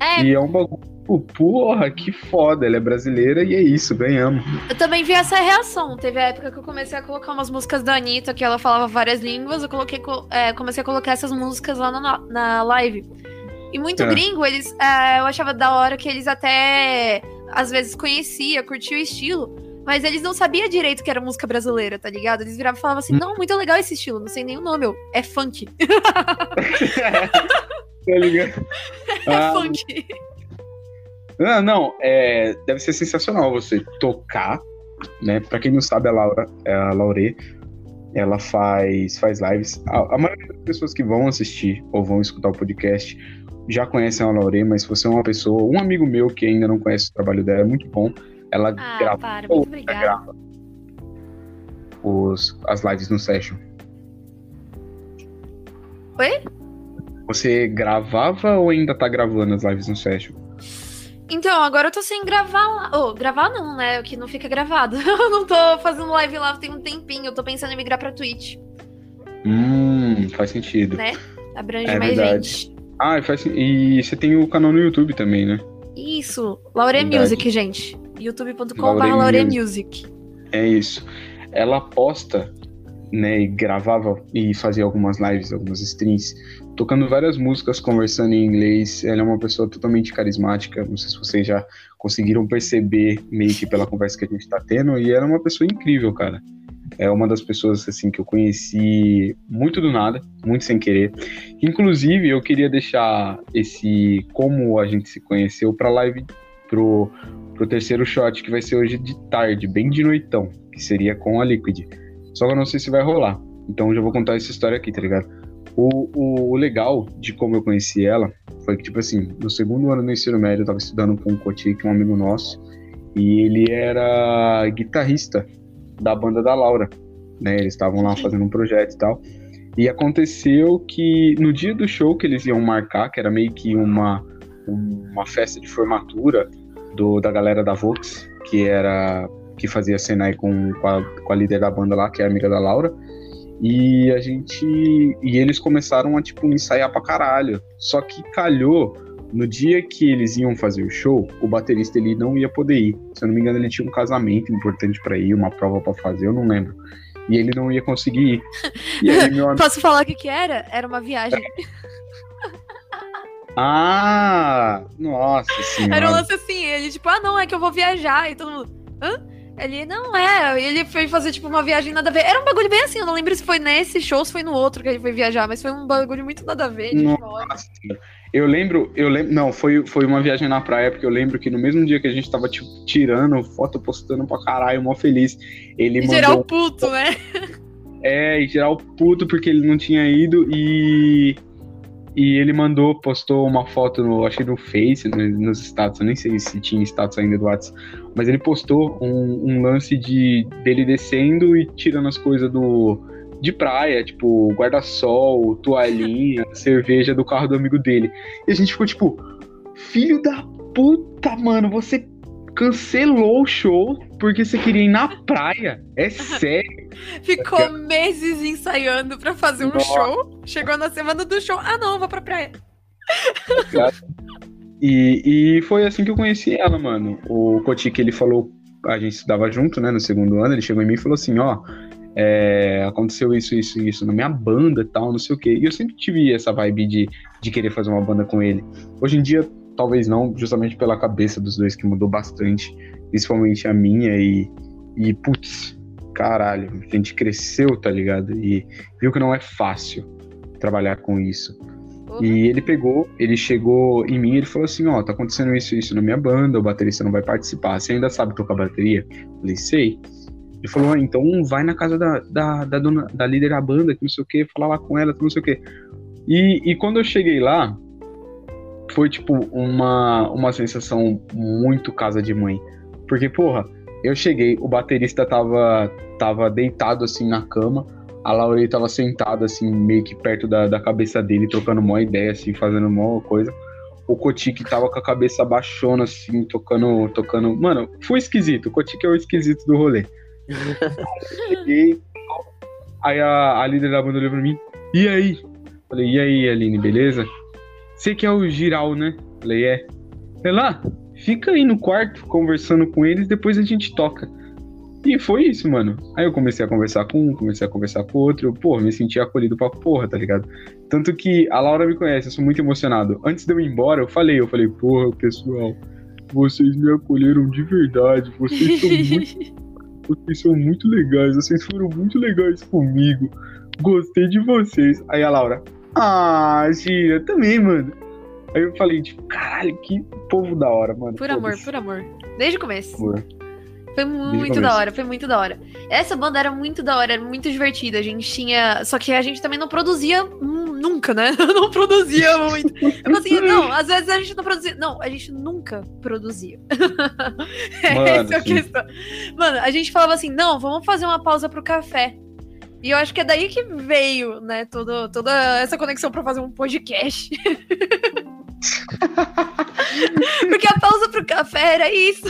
É, E é um bagulho, pô, porra, que foda. Ela é brasileira e é isso, ganhamos. eu também vi essa reação. Teve a época que eu comecei a colocar umas músicas da Anitta, que ela falava várias línguas, eu coloquei, co- é, comecei a colocar essas músicas lá na, na live. E muito É. gringo, eles. é, eu achava da hora que eles até às vezes conhecia, curtia o estilo. Mas eles não sabiam direito que era música brasileira, tá ligado? Eles viravam e falavam assim: não, muito legal esse estilo, não sei nem o nome, eu, é funk. tá ligado? É Ah, funk. Não, não, é, deve ser sensacional você tocar, né? Pra quem não sabe, a Laura, é a Laure, ela faz, faz lives. A, a maioria das pessoas que vão assistir ou vão escutar o podcast já conhecem a Laure, mas se você é uma pessoa, um amigo meu que ainda não conhece o trabalho dela, é muito bom. Ela Ah, grava, para, muito obrigada. grava os, as lives no Session. Oi? Você gravava ou ainda tá gravando as lives no Session? Então, agora eu tô sem gravar lá. Ô, gravar não, né? O que não fica gravado. Eu não tô fazendo live lá tem um tempinho. Eu tô pensando em migrar pra Twitch, Hum, faz sentido. né? Abrange É mais verdade. gente. Ah, e faz, e você tem o canal no YouTube também, né? Isso. Laure. Music, gente. youtube.com.br Laure. Music. É isso. ela posta, né, e gravava e fazia algumas lives, algumas streams, tocando várias músicas, conversando em inglês. Ela é uma pessoa totalmente carismática. Não sei se vocês já conseguiram perceber meio que pela conversa que a gente tá tendo. E ela é uma pessoa incrível, cara. É uma das pessoas assim que eu conheci muito do nada, muito sem querer. Inclusive, eu queria deixar esse como a gente se conheceu para live pro pro terceiro shot que vai ser hoje de tarde, bem de noitão, que seria com a Liquid. Só que eu não sei se vai rolar. Então já vou contar essa história aqui, tá ligado? O, o, o, legal de como eu conheci ela foi que, tipo assim, no segundo ano do ensino médio, eu tava estudando com o Cotique, que é um amigo nosso, e ele era guitarrista da banda da Laura, né? Eles estavam lá fazendo um projeto e tal. E aconteceu que no dia do show que eles iam marcar, que era meio que uma, uma festa de formatura do, da galera da Vox, que era que fazia Senai com, com a, com a líder da banda lá, que é amiga da Laura. E a gente. E eles começaram a, tipo, ensaiar pra caralho. Só que calhou, no dia que eles iam fazer o show, o baterista ele não ia poder ir. Se eu não me engano, ele tinha um casamento importante para ir, uma prova para fazer, eu não lembro. E ele não ia conseguir ir. Aí, amigo... Posso falar o que, que era? Era uma viagem. Ah! Nossa senhora. Era um lance assim, ele tipo, ah não, é que eu vou viajar. E todo mundo. Hã? Ele, não é, ele foi fazer, tipo, uma viagem nada a ver. Era um bagulho bem assim, eu não lembro se foi nesse show ou se foi no outro que ele foi viajar, mas foi um bagulho muito nada a ver. Nossa. Eu lembro, eu lembro, não, foi, foi uma viagem na praia, porque eu lembro que no mesmo dia que a gente tava, tipo, tirando foto, postando pra caralho, mó feliz, ele e mandou... geral puto, né? É, e geral puto porque ele não tinha ido e e ele mandou, postou uma foto, no, acho que no Face, no, nos status, eu nem sei se tinha status ainda do WhatsApp, mas ele postou um, um lance de dele descendo e tirando as coisas do de praia, tipo guarda-sol, toalhinha, cerveja do carro do amigo dele. E a gente ficou tipo, filho da puta, mano, você cancelou o show porque você queria ir na praia. É sério. Ficou meses ensaiando para fazer um Nossa. show. Chegou na semana do show. Ah, não, vou pra praia. E, e foi assim que eu conheci ela, mano. O Cotique, ele falou, a gente estudava junto, né, no segundo ano, ele chegou em mim e falou assim, ó, é, aconteceu isso, isso, isso na minha banda e tal, não sei o quê. E eu sempre tive essa vibe de, de querer fazer uma banda com ele. Hoje em dia, talvez não, justamente pela cabeça dos dois que mudou bastante, principalmente a minha e, e putz, caralho, a gente cresceu, tá ligado? E viu que não é fácil trabalhar com isso. Uhum. E ele pegou, ele chegou em mim e ele falou assim, ó, oh, tá acontecendo isso isso na minha banda, o baterista não vai participar, você ainda sabe tocar bateria? Eu falei, sei. Ele falou, ah, então vai na casa da, da, da, dona, da líder da banda, que não sei o que, falar lá com ela, que não sei o que. E, e quando eu cheguei lá, foi tipo uma, uma sensação muito casa de mãe. Porque, porra, eu cheguei, o baterista tava, tava deitado assim na cama, a Laurei tava sentada assim, meio que perto da, da cabeça dele, trocando uma ideia, assim, fazendo uma coisa. O Kotik tava com a cabeça baixona, assim, tocando. tocando. Mano, foi esquisito. O Kotik é o esquisito do rolê. cheguei, aí a, a líder da banda olhou pra mim, e aí? Falei, e aí, Aline, beleza? Você que é o Giral, né? Falei, é. Sei lá, fica aí no quarto conversando com eles, depois a gente toca. E foi isso, mano. Aí eu comecei a conversar com um, comecei a conversar com outro, pô, me senti acolhido pra porra, tá ligado? Tanto que a Laura me conhece, eu sou muito emocionado. Antes de eu ir embora, eu falei, eu falei, porra, pessoal, vocês me acolheram de verdade, vocês são muito. vocês são muito legais, vocês foram muito legais comigo. Gostei de vocês. Aí a Laura, ah, Gira, também, mano. Aí eu falei, tipo, caralho, que povo da hora, mano. Por amor, por amor. Desde o começo. Por. Foi muito da hora, foi muito da hora. Essa banda era muito da hora, era muito divertida. A gente tinha. Só que a gente também não produzia nunca, né? Não produzia muito. Eu assim, não, às vezes a gente não produzia. Não, a gente nunca produzia. Mano, Essa é a questão. Mano, a gente falava assim: não, vamos fazer uma pausa pro café. E eu acho que é daí que veio, né, todo, toda essa conexão para fazer um podcast. porque a pausa pro café era isso.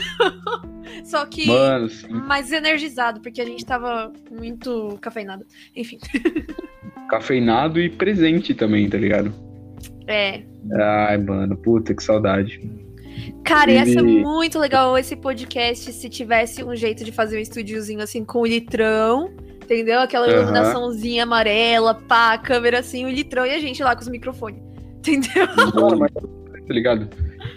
Só que Mano, mais energizado, porque a gente tava muito cafeinado. Enfim. Cafeinado e presente também, tá ligado? É. Ai, mano, puta que saudade. Cara, ia ser muito legal esse podcast se tivesse um jeito de fazer um estúdiozinho assim com o litrão. Entendeu? Aquela Aham. iluminaçãozinha amarela, pá, câmera assim, o litrão e a gente lá com os microfones. Entendeu? Mano, mas, tá ligado?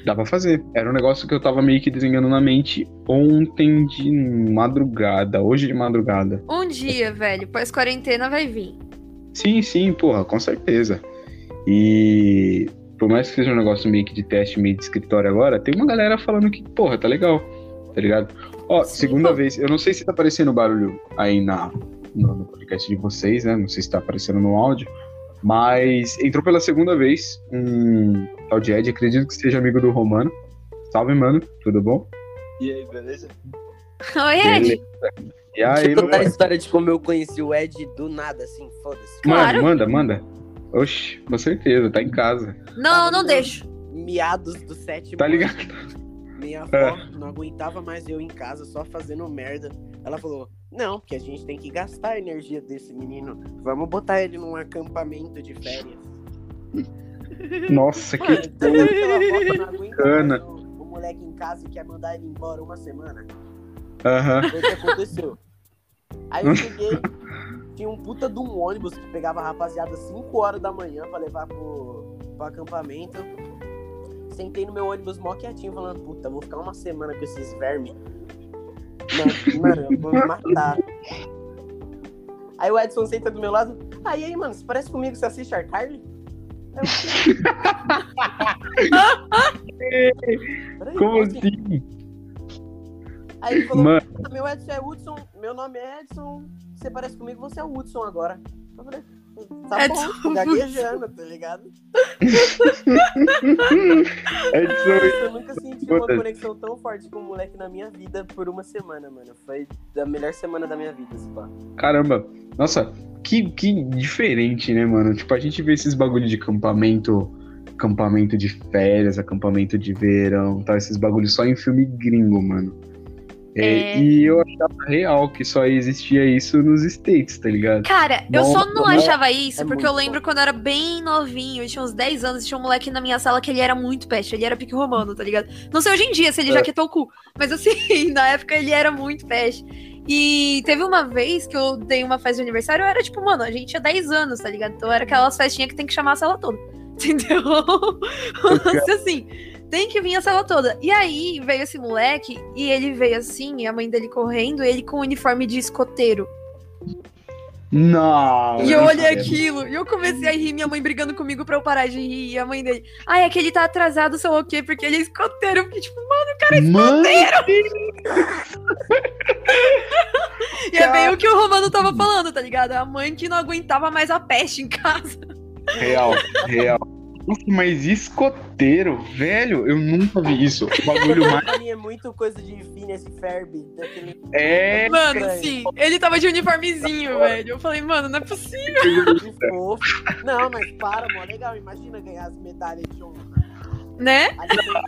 Dá pra fazer. Era um negócio que eu tava meio que desenhando na mente ontem de madrugada, hoje de madrugada. Um dia, velho, pós-quarentena vai vir. Sim, sim, porra, com certeza. E por mais que seja um negócio meio que de teste, meio de escritório agora, tem uma galera falando que, porra, tá legal, tá ligado? Ó, Sim, segunda pô. vez, eu não sei se tá aparecendo barulho aí na, no, no podcast de vocês, né? Não sei se tá aparecendo no áudio, mas entrou pela segunda vez um tal de Ed, acredito que seja amigo do Romano. Salve, mano, tudo bom? E aí, beleza? Oi, Ed. Beleza. E aí, Deixa eu a história de como eu conheci o Ed do nada, assim, foda-se. Claro. Manda, manda, manda. Oxi, com certeza, tá em casa. Não, não deixo. Meados do sétimo. Tá ligado? Minha avó É. não aguentava mais eu em casa só fazendo merda. Ela falou: Não, porque a gente tem que gastar a energia desse menino. Vamos botar ele num acampamento de férias. Nossa, Mano, que mais o, o moleque em casa e quer mandar ele embora uma semana? Aham. Foi o que aconteceu. Aí eu cheguei, tinha um puta de um ônibus que pegava a rapaziada às 5 horas da manhã pra levar pro, pro acampamento. Sentei no meu ônibus mó quietinho, falando, puta, vou ficar uma semana com esses vermes. Mano, mano, eu vou me matar. Aí o Edson senta do meu lado. Aí, aí, mano, você parece comigo, você assiste Arcade? Peraí, Como assim? assim? Aí ele falou, Mano, "Puta, meu Edson é Hudson, meu nome é Edson, você parece comigo, você é o Hudson agora. Eu falei, tá Edson bom, gaguejando, tá ligado? é isso aí. Eu nunca senti uma conexão tão forte com um moleque na minha vida por uma semana, mano. Foi a melhor semana da minha vida, esse pá. Caramba. Nossa, que, que diferente, né, mano? Tipo, a gente vê esses bagulho de acampamento, acampamento de férias, acampamento de verão, tal, esses bagulhos só em filme gringo, mano. É, É. E eu achava real que só existia isso nos States, tá ligado? Cara, eu só não achava isso é porque eu lembro quando eu era bem novinho, eu tinha uns 10 anos, tinha um moleque na minha sala que ele era muito peste, ele era pique romano, tá ligado? Não sei hoje em dia se ele já É. quietou o cu, mas assim, na época ele era muito peste. E teve uma vez que eu dei uma festa de aniversário, eu era tipo, mano, a gente tinha 10 anos, tá ligado? Então era aquelas festinhas que tem que chamar a sala toda. Entendeu? Assim, tem que vir a sala toda. E aí veio esse moleque, e ele veio assim, e a mãe dele correndo, e ele com o uniforme de escoteiro. Não! E eu olhei aquilo, e eu comecei a rir, minha mãe brigando comigo pra eu parar de rir, e a mãe dele, ai, é que ele tá atrasado, sei lá o quê, porque ele é escoteiro. Eu fiquei tipo, mano, Mano! e é bem o que o Romano tava falando, tá ligado? A mãe que não aguentava mais a peste em casa. Real, real. Nossa, mas escoteiro, velho, eu nunca vi isso. O bagulho mais. Pra mim é muito coisa de Phineas e Ferb, daquele É, Mano, estranho. sim, ele tava de uniformezinho, velho. Eu falei, mano, não é possível, de fofo. Não, mas para, mó legal. Imagina ganhar as medalhas de honra. né?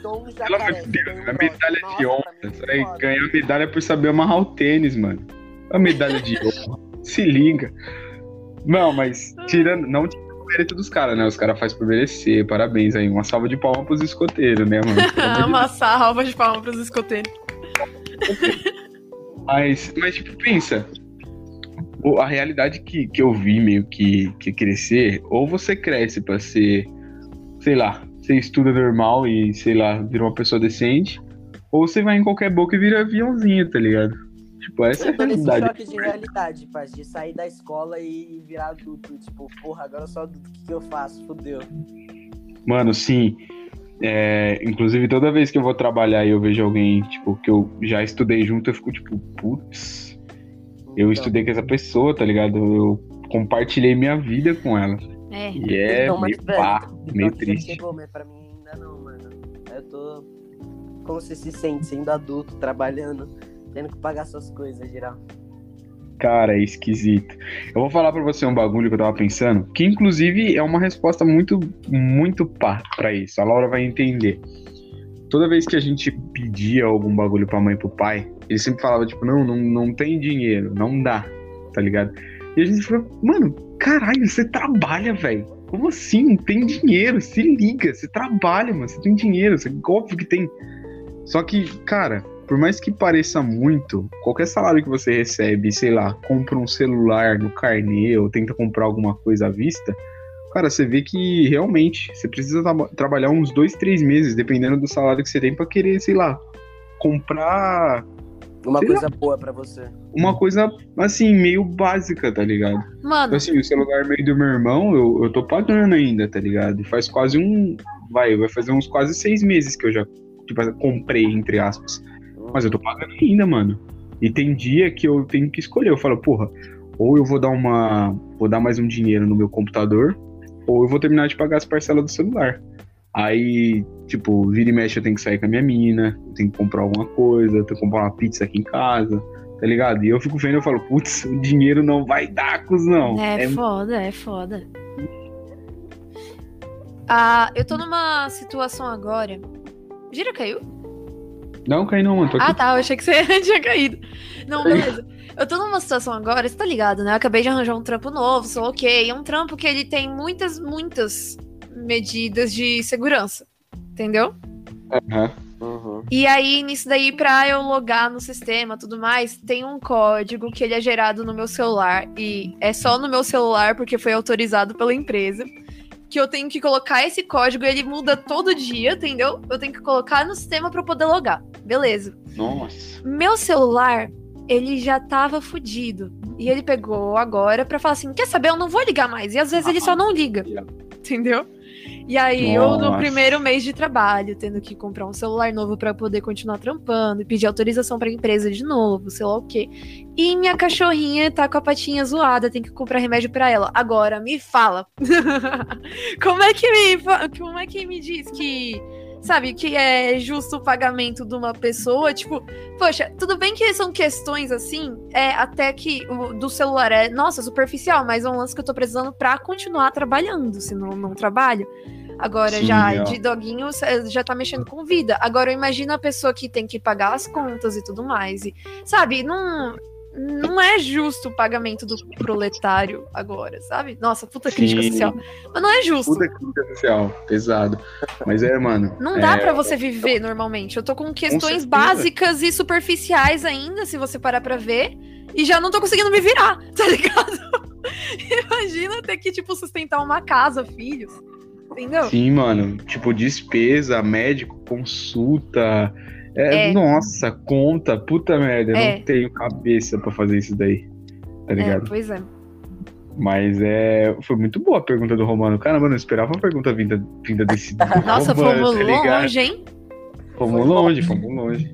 Pelo amor de Deus, um a medalha Nossa, de honra. foda. ganhar medalha por saber amarrar o tênis, mano. A medalha de honra. Se liga. Não, mas tirando. Não mérito dos caras, né? Os caras fazem por merecer. Parabéns aí. Uma salva de palmas pros escoteiros, né, mano? Uma salva de palmas pros escoteiros. Mas, mas tipo, pensa. A realidade que, que eu vi meio que, que crescer, ou você cresce pra ser, sei lá, você estuda normal e, sei lá, vira uma pessoa decente, ou você vai em qualquer boca e vira aviãozinho, tá ligado? Tipo, essa é a realidade. choque de realidade, paz, de sair da escola e virar adulto. Tipo, porra, agora eu sou adulto, o que, que eu faço? Fudeu. Mano, sim. É, inclusive, toda vez que eu vou trabalhar e eu vejo alguém, tipo, que eu já estudei junto, eu fico tipo, putz, eu Então, estudei com essa pessoa, tá ligado? Eu compartilhei minha vida com ela. É. E é então, mas, meio velho, pá, pior meio que já triste. Chegou, mas pra mim ainda não, mano. Eu tô. Como você se sente sendo adulto, trabalhando, tendo que pagar suas coisas, geral? Cara, é esquisito. Eu vou falar pra você um bagulho que eu tava pensando, que inclusive é uma resposta muito, muito pá pra isso. A Laura vai entender. Toda vez que a gente pedia algum bagulho pra mãe e pro pai, ele sempre falava, tipo, não, não, não tem dinheiro, não dá, tá ligado? E a gente falou, mano, caralho, você trabalha, velho. Como assim? Não tem dinheiro? Se liga, você trabalha, mano. Você tem dinheiro, você, óbvio que tem. Só que, cara, por mais que pareça muito, qualquer salário que você recebe, sei lá, compra um celular no carnê ou tenta comprar alguma coisa à vista, cara, você vê que realmente você precisa tra trabalhar uns dois, três meses, dependendo do salário que você tem, pra querer, sei lá, comprar. Uma coisa lá, boa para você. Uma coisa, assim, meio básica, tá ligado? Mano. Então, assim, o celular meio do meu irmão, eu, eu tô pagando ainda, tá ligado? E faz quase um. Vai, vai fazer uns quase seis meses que eu já tipo, comprei, entre aspas. Mas eu tô pagando ainda, mano. E tem dia que eu tenho que escolher. Eu falo, porra, ou eu vou dar uma. Vou dar mais um dinheiro no meu computador, ou eu vou terminar de pagar as parcelas do celular. Aí, tipo, vira e mexe eu tenho que sair com a minha mina, eu tenho que comprar alguma coisa, eu tenho que comprar uma pizza aqui em casa, tá ligado? E eu fico vendo e falo, putz, o dinheiro não vai dar, não. É, é foda, é foda. Ah, eu tô numa situação agora. Gira caiu? Não, caiu não, mano. Ah, tá. Eu achei que você tinha caído. Não, beleza. Eu tô numa situação agora, você tá ligado, né? Eu acabei de arranjar um trampo novo, sou ok. É um trampo que ele tem muitas, muitas medidas de segurança. Entendeu? Aham. Uhum. E aí, nisso daí, pra eu logar no sistema tudo mais, tem um código que ele é gerado no meu celular. E é só no meu celular, porque foi autorizado pela empresa que eu tenho que colocar esse código, ele muda todo dia, entendeu? Eu tenho que colocar no sistema para poder logar. Beleza. Nossa. Meu celular, ele já tava fudido. E ele pegou agora para falar assim: quer saber? Eu não vou ligar mais. E às vezes ele só não liga. Entendeu? E aí, Nossa. eu no primeiro mês de trabalho, tendo que comprar um celular novo para poder continuar trampando e pedir autorização pra empresa de novo, sei lá o quê. E minha cachorrinha tá com a patinha zoada, tem que comprar remédio para ela. Agora, me fala. como é que me como é que me diz que sabe, que é justo o pagamento de uma pessoa, tipo, poxa, tudo bem que são questões assim, é até que o do celular é, nossa, superficial, mas é um lance que eu tô precisando para continuar trabalhando, se não não trabalho. Agora, Sim, já ó. de doguinho, já tá mexendo com vida. Agora, eu imagino a pessoa que tem que pagar as contas e tudo mais. E, sabe, não, não é justo o pagamento do proletário agora, sabe? Nossa, puta crítica Sim. social. Mas não é justo. Puta crítica social, pesado. Mas é, mano. Não dá é... para você viver normalmente. Eu tô com questões com básicas e superficiais ainda, se você parar pra ver. E já não tô conseguindo me virar, tá ligado? Imagina ter que, tipo, sustentar uma casa, filhos. Entendeu? Sim, mano. Tipo, despesa, médico, consulta. É, é. Nossa, conta, puta merda. Eu é. não tenho cabeça para fazer isso daí. Tá é, ligado? Pois é. Mas é, foi muito boa a pergunta do Romano. Caramba, eu não esperava uma pergunta vinda, vinda desse. Nossa, Romano, fomos tá longe, hein? Fomos longe, fomos longe.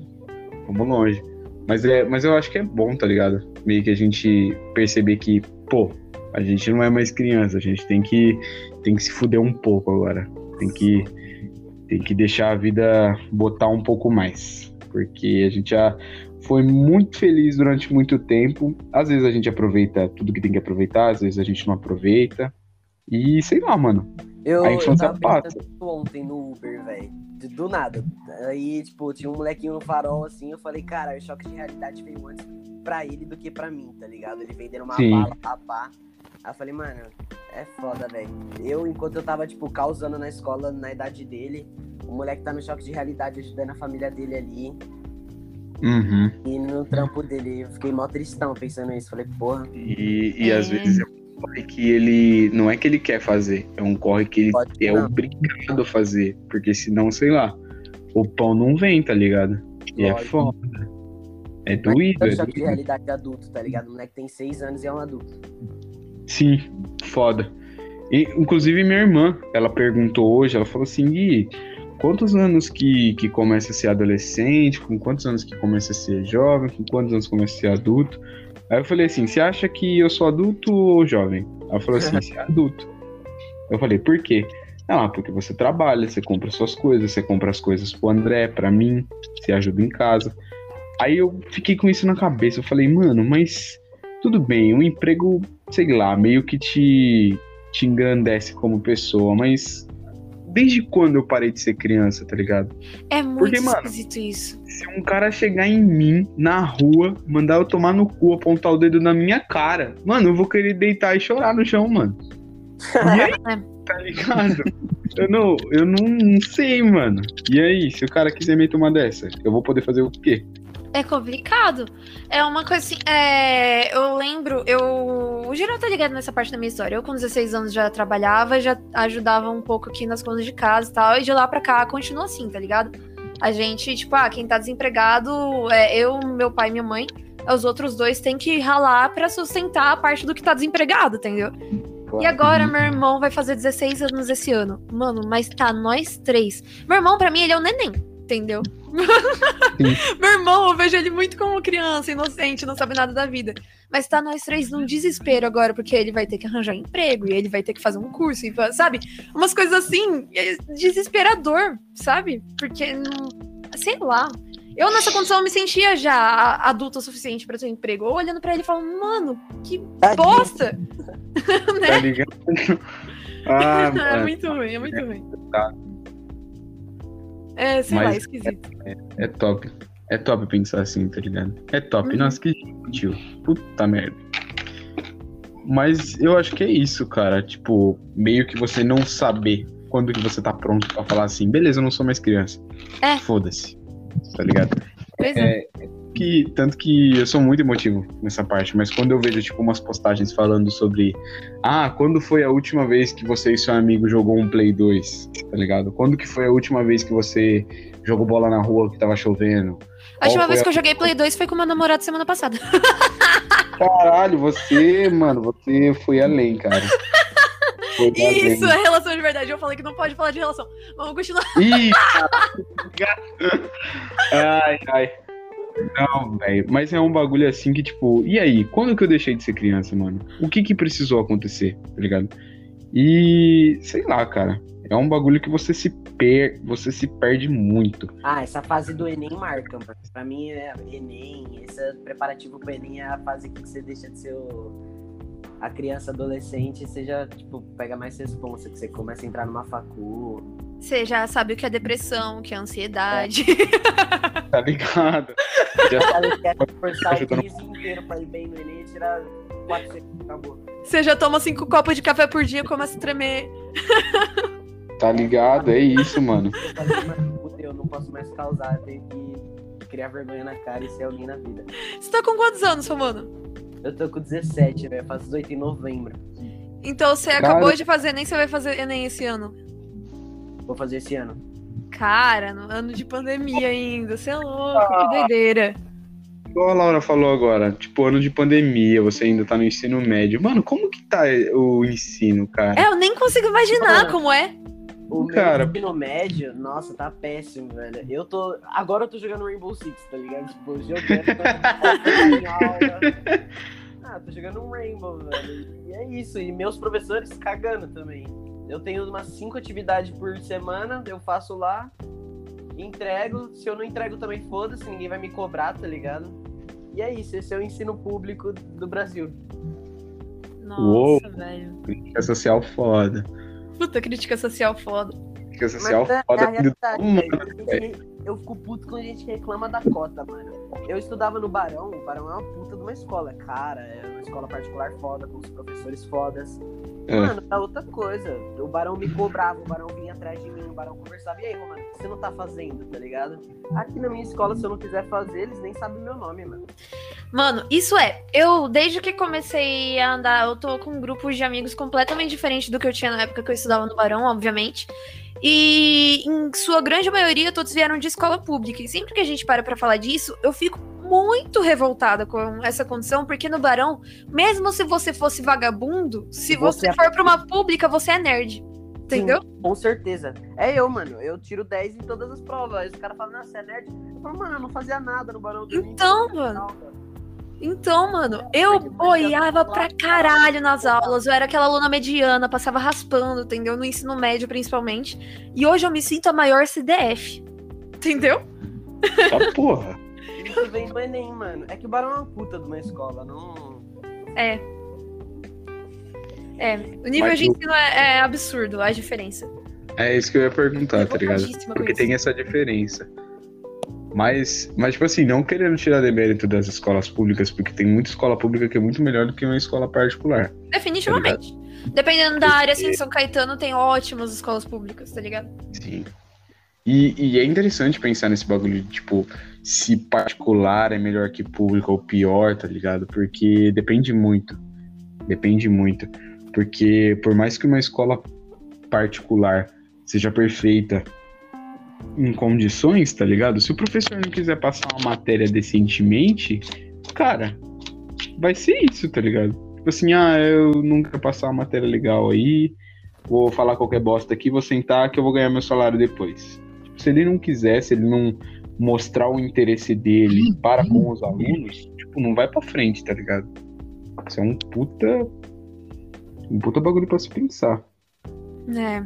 Fomos longe. Mas, é, mas eu acho que é bom, tá ligado? Meio que a gente perceber que, pô, a gente não é mais criança, a gente tem que tem que se fuder um pouco agora. Tem que, tem que deixar a vida botar um pouco mais. Porque a gente já foi muito feliz durante muito tempo. Às vezes a gente aproveita tudo que tem que aproveitar, às vezes a gente não aproveita. E sei lá, mano. Eu, a infância eu passa. ontem no Uber, velho. Do nada. Aí, tipo, tinha um molequinho no farol assim. Eu falei, cara, o choque de realidade veio antes pra ele do que pra mim, tá ligado? Ele vendendo uma Sim. bala, papá. Aí eu falei, mano, é foda, velho. Eu, enquanto eu tava, tipo, causando na escola, na idade dele, o moleque tá no choque de realidade ajudando a família dele ali. Uhum. E no trampo dele, eu fiquei mó tristão pensando nisso. Falei, porra. E, e é. às vezes é um corre que ele. Não é que ele quer fazer, é um corre que ele Pode é não. obrigado a fazer. Porque senão, sei lá, o pão não vem, tá ligado? E é Lógico. é foda. É doído. É, é choque de realidade adulto, tá ligado? O moleque tem seis anos e é um adulto. Sim, foda. E, inclusive minha irmã, ela perguntou hoje, ela falou assim, Gui, quantos anos que, que começa a ser adolescente, com quantos anos que começa a ser jovem, com quantos anos começa a ser adulto? Aí eu falei assim, você acha que eu sou adulto ou jovem? Ela falou assim, você é adulto. Eu falei, por quê? Ah, porque você trabalha, você compra suas coisas, você compra as coisas pro André, para mim, você ajuda em casa. Aí eu fiquei com isso na cabeça, eu falei, mano, mas tudo bem, um emprego sei lá, meio que te, te engrandece como pessoa, mas desde quando eu parei de ser criança, tá ligado? É muito Porque, mano, esquisito isso. Se um cara chegar em mim, na rua, mandar eu tomar no cu, apontar o dedo na minha cara, mano, eu vou querer deitar e chorar no chão, mano. E aí? Tá ligado? Eu não, eu não sei, mano. E aí, se o cara quiser meter uma dessa, eu vou poder fazer o quê? É complicado. É uma coisa assim. É, eu lembro, eu. O geral tá ligado nessa parte da minha história. Eu, com 16 anos, já trabalhava, já ajudava um pouco aqui nas contas de casa e tal. E de lá pra cá continua assim, tá ligado? A gente, tipo, ah, quem tá desempregado é eu, meu pai e minha mãe. Os outros dois têm que ralar pra sustentar a parte do que tá desempregado, entendeu? E agora, meu irmão vai fazer 16 anos esse ano. Mano, mas tá nós três. Meu irmão, pra mim, ele é um neném, entendeu? meu irmão, eu vejo ele muito como criança, inocente, não sabe nada da vida. Mas tá nós três num desespero agora, porque ele vai ter que arranjar emprego e ele vai ter que fazer um curso, e, sabe? Umas coisas assim, é desesperador, sabe? Porque, não, sei lá. Eu, nessa condição, me sentia já adulta o suficiente para ter um emprego. Eu olhando para ele e falando, mano, que bosta! né? Tá ligado? Ah, é muito ruim, é muito ruim. Tá. É, sei Mas lá, esquisito. É, é, é, top. É top pensar assim, tá ligado? É top. Uhum. Nossa, que gentil. Puta merda. Mas eu acho que é isso, cara. Tipo, meio que você não saber quando que você tá pronto pra falar assim, beleza, eu não sou mais criança. É. Foda-se. Tá ligado? Pois é. é que, tanto que eu sou muito emotivo nessa parte, mas quando eu vejo, tipo, umas postagens falando sobre ah, quando foi a última vez que você e seu amigo jogou um Play 2, tá ligado? Quando que foi a última vez que você jogou bola na rua que tava chovendo? A última vez que eu joguei Play 2 foi com meu namorado semana passada. Caralho, você, mano, você foi além, cara. Isso, é relação de verdade. Eu falei que não pode falar de relação. Vamos continuar. Ih, ai, ai. Não, velho. Mas é um bagulho assim que, tipo, e aí? Quando que eu deixei de ser criança, mano? O que que precisou acontecer, tá ligado? E sei lá, cara. É um bagulho que você se per... você se perde muito. Ah, essa fase do Enem marca, mano. Pra mim, é Enem, esse preparativo pro Enem é a fase que você deixa de ser o... a criança adolescente você já, tipo, pega mais responsa, que você começa a entrar numa facu. Você já sabe o que é depressão, o que é ansiedade. É. tá ligado? Já sabe o que é forçar o dia inteiro pra ir bem no Enem e tirar quatro segundos, acabou. Você já toma cinco copos de café por dia e começa a tremer. Tá ligado? É isso, mano. Eu não posso mais causar, tenho que criar vergonha na cara e ser alguém na vida. Você tá com quantos anos, seu mano? Eu tô com 17, velho. Faço 18 em novembro. Então você cara... acabou de fazer, nem você vai fazer Enem esse ano. Vou fazer esse ano. Cara, no ano de pandemia ainda. Você é louco, ah. que doideira. Igual a Laura falou agora, tipo, ano de pandemia, você ainda tá no ensino médio. Mano, como que tá o ensino, cara? É, eu nem consigo imaginar como é. O cara... meu ensino médio, nossa, tá péssimo, velho. Eu tô. Agora eu tô jogando Rainbow Six, tá ligado? Tipo, jogando. ah, tô jogando um Rainbow, velho. E é isso. E meus professores cagando também. Eu tenho umas cinco atividades por semana, eu faço lá, entrego. Se eu não entrego também, foda-se, ninguém vai me cobrar, tá ligado? E é isso, esse é o ensino público do Brasil. Nossa, Uou, velho. Crítica social foda. Puta, crítica social foda. Crítica social Mas, foda. É, é, eu fico puto quando a gente reclama da cota, mano. Eu estudava no Barão, o Barão é uma puta de uma escola, cara. É uma escola particular foda, com os professores fodas. É. Mano, é outra coisa. O Barão me cobrava, o Barão vinha atrás de mim, o Barão conversava. E aí, Romano, o que você não tá fazendo, tá ligado? Aqui na minha escola, se eu não quiser fazer, eles nem sabem meu nome, mano. Mano, isso é. Eu, desde que comecei a andar, eu tô com um grupo de amigos completamente diferente do que eu tinha na época que eu estudava no Barão, obviamente. E em sua grande maioria, todos vieram de escola pública. E sempre que a gente para pra falar disso, eu fico muito revoltada com essa condição, porque no Barão, mesmo se você fosse vagabundo, se você, você for pra uma pública, você é nerd. Entendeu? Sim, com certeza. É eu, mano. Eu tiro 10 em todas as provas. Aí os caras falam, nossa, você é nerd? Eu falo, mano, eu não fazia nada no Barão do Então, mano. Então, mano, eu boiava pra caralho nas aulas. Eu era aquela aluna mediana, passava raspando, entendeu? No ensino médio, principalmente. E hoje eu me sinto a maior CDF. Entendeu? Tá porra isso vem do Enem, mano. É que o Barão é uma puta de uma escola, não. É. É, o nível Mas de ensino é, é, absurdo, a diferença. É isso que eu ia perguntar, tá ligado? Porque tem essa diferença. Mas, mas, tipo assim, não querendo tirar demérito das escolas públicas, porque tem muita escola pública que é muito melhor do que uma escola particular. Definitivamente. Tá Dependendo da área, assim, São Caetano tem ótimas escolas públicas, tá ligado? Sim. E, e é interessante pensar nesse bagulho de, tipo, se particular é melhor que público ou pior, tá ligado? Porque depende muito. Depende muito. Porque por mais que uma escola particular seja perfeita em condições, tá ligado? Se o professor não quiser passar uma matéria decentemente, cara, vai ser isso, tá ligado? Tipo assim, ah, eu quero passar uma matéria legal aí, vou falar qualquer bosta aqui, vou sentar que eu vou ganhar meu salário depois. Tipo, se ele não quiser, se ele não mostrar o interesse dele para com os alunos, tipo, não vai pra frente, tá ligado? Isso é um puta. Um puta bagulho pra se pensar. É.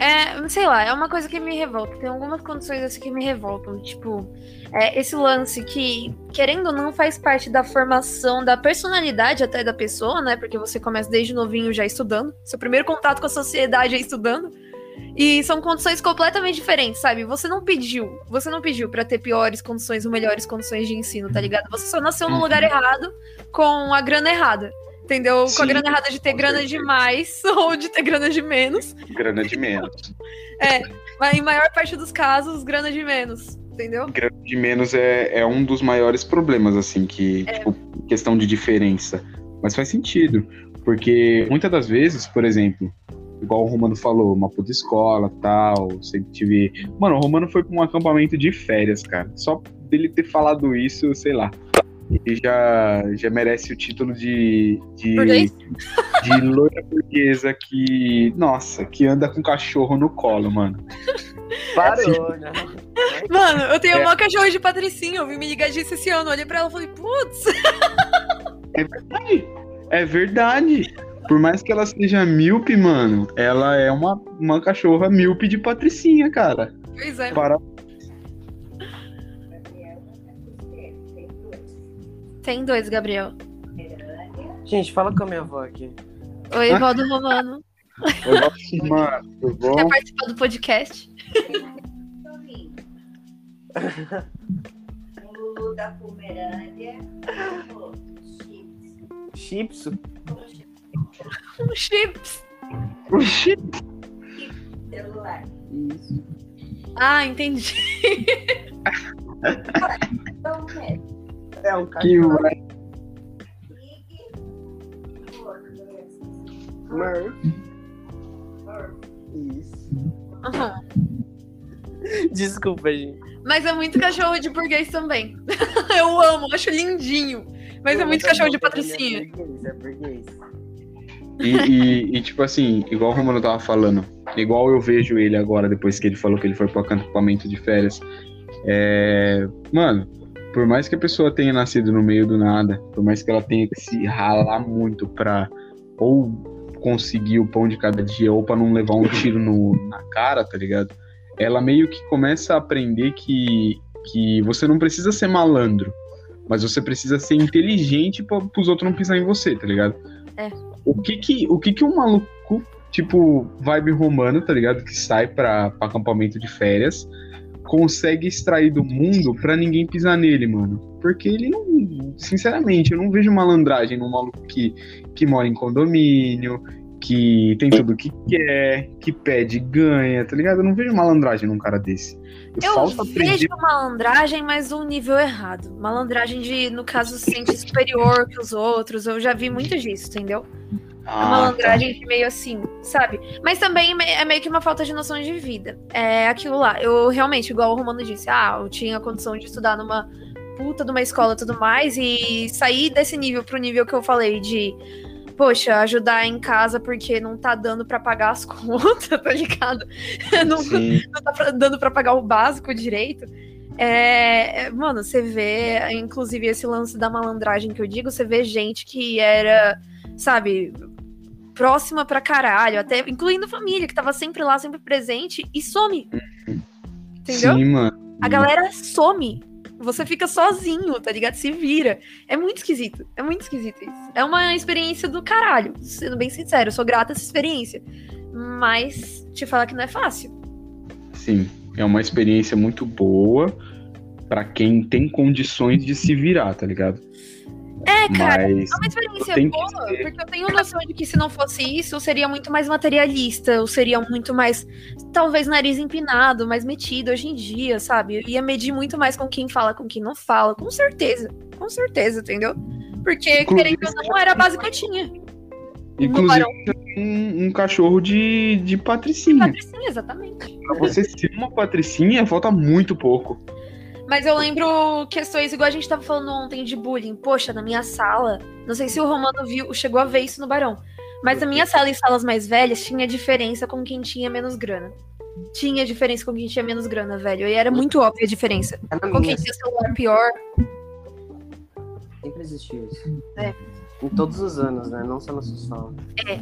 É, sei lá, é uma coisa que me revolta. Tem algumas condições assim que me revoltam. Tipo, é, esse lance que, querendo ou não, faz parte da formação, da personalidade até da pessoa, né? Porque você começa desde novinho já estudando. Seu primeiro contato com a sociedade é estudando. E são condições completamente diferentes, sabe? Você não pediu, você não pediu para ter piores condições ou melhores condições de ensino, tá ligado? Você só nasceu no Uhum. lugar errado, com a grana errada. Entendeu? com Sim, a grana errada de ter com grana certeza. demais ou de ter grana de menos. Grana de menos. Mas em maior parte dos casos, grana de menos. Entendeu? Grana de menos é, é um dos maiores problemas, assim, que, tipo, questão de diferença. Mas faz sentido. Porque muitas das vezes, por exemplo, igual o Romano falou, uma puta escola tal, sempre tive. Mano, o Romano foi pra um acampamento de férias, cara. Só dele ter falado isso, sei lá. Ele já, já merece o título de, de, de loira burguesa que, nossa, que anda com cachorro no colo, mano. Parou, né? Mano, eu tenho É. uma cachorro de patricinha, eu vi me ligar disso esse ano. Olhei pra ela e falei, putz, É verdade. É verdade. Por mais que ela seja míope, mano, ela é uma, uma cachorra míope de patricinha, cara. pois é. Para... Tem dois, Gabriel. Gente, fala com a minha avó aqui. Oi, Valdo Romano. Gosto, mano, eu Quer vou... participar do podcast? O Lulu da Pomerânia. o Chips. Chips? Um chips. Oxi, Celular. Isso. Ah, entendi. É. É um cachorro. O eu. Murphy. Murphy. Isso. Uhum. Desculpa, gente. Mas é muito cachorro de burguês também. Eu amo, acho lindinho. Mas é muito cachorro de patricinha. É burguês, é burguês. E, e- e, tipo assim, igual o Romano tava falando, igual eu vejo ele agora, depois que ele falou que ele foi pro acampamento de férias. É... Mano, por mais que a pessoa tenha nascido no meio do nada, por mais que ela tenha que se ralar muito pra ou conseguir o pão de cada dia, ou pra não levar um tiro no, na cara, tá ligado? Ela meio que começa a aprender que, que você não precisa ser malandro, mas você precisa ser inteligente para os outros não pisar em você, tá ligado? É. O que que, o que que um maluco, tipo, vibe romano, tá ligado? Que sai pra, acampamento de férias, consegue extrair do mundo pra ninguém pisar nele, mano. Porque ele não. Sinceramente, eu não vejo malandragem num maluco que, que mora em condomínio, que tem tudo que quer, que pede ganha, tá ligado? Eu não vejo malandragem num cara desse. Eu Falta vejo malandragem, mas um nível errado. Malandragem de, no caso, se sente superior que os outros. Eu já vi muito disso, entendeu? Ah, Uma malandragem de meio assim, sabe? Mas também é meio que uma falta de noção de vida. É aquilo lá. Eu realmente, igual o Romano disse, ah, eu tinha condição de estudar numa puta de uma escola e tudo mais, e sair desse nível pro nível que eu falei de. Poxa, ajudar em casa porque não tá dando pra pagar as contas, tá ligado? Não, não tá dando pra pagar o básico direito. É, é, mano, você vê, inclusive, esse lance da malandragem que eu digo, você vê gente que era, sabe, próxima pra caralho, até incluindo família, que tava sempre lá, sempre presente, e some. Entendeu? Sim, mano. A galera some. Você fica sozinho, tá ligado? Se vira. É muito esquisito. É muito esquisito isso. É uma experiência do caralho. Sendo bem sincero, eu sou grata a essa experiência. Mas te falar que não é fácil. Sim, é uma experiência muito boa pra quem tem condições de se virar, tá ligado? É, cara, Mas é uma experiência boa, ser. porque eu tenho noção de que se não fosse isso, eu seria muito mais materialista, eu seria muito mais, talvez, nariz empinado, mais metido hoje em dia, sabe? Eu ia medir muito mais com quem fala, com quem não fala, com certeza, com certeza, entendeu? Porque, Inclusive, querendo ou não, era a base que eu tinha. Inclusive, um, um cachorro de, de patricinha. Patricinha, exatamente. Pra você ser uma patricinha, falta muito pouco. Mas eu lembro questões, igual a gente tava falando ontem de bullying. Poxa, na minha sala, não sei se o Romano viu, chegou a ver isso no Barão. Mas na minha sala e salas mais velhas tinha diferença com quem tinha menos grana. Tinha diferença com quem tinha menos grana, velho. E era muito óbvia a diferença. É Com quem tinha celular pior. sempre existiu isso. É. Em todos os anos, né? Não só na sua sala. É,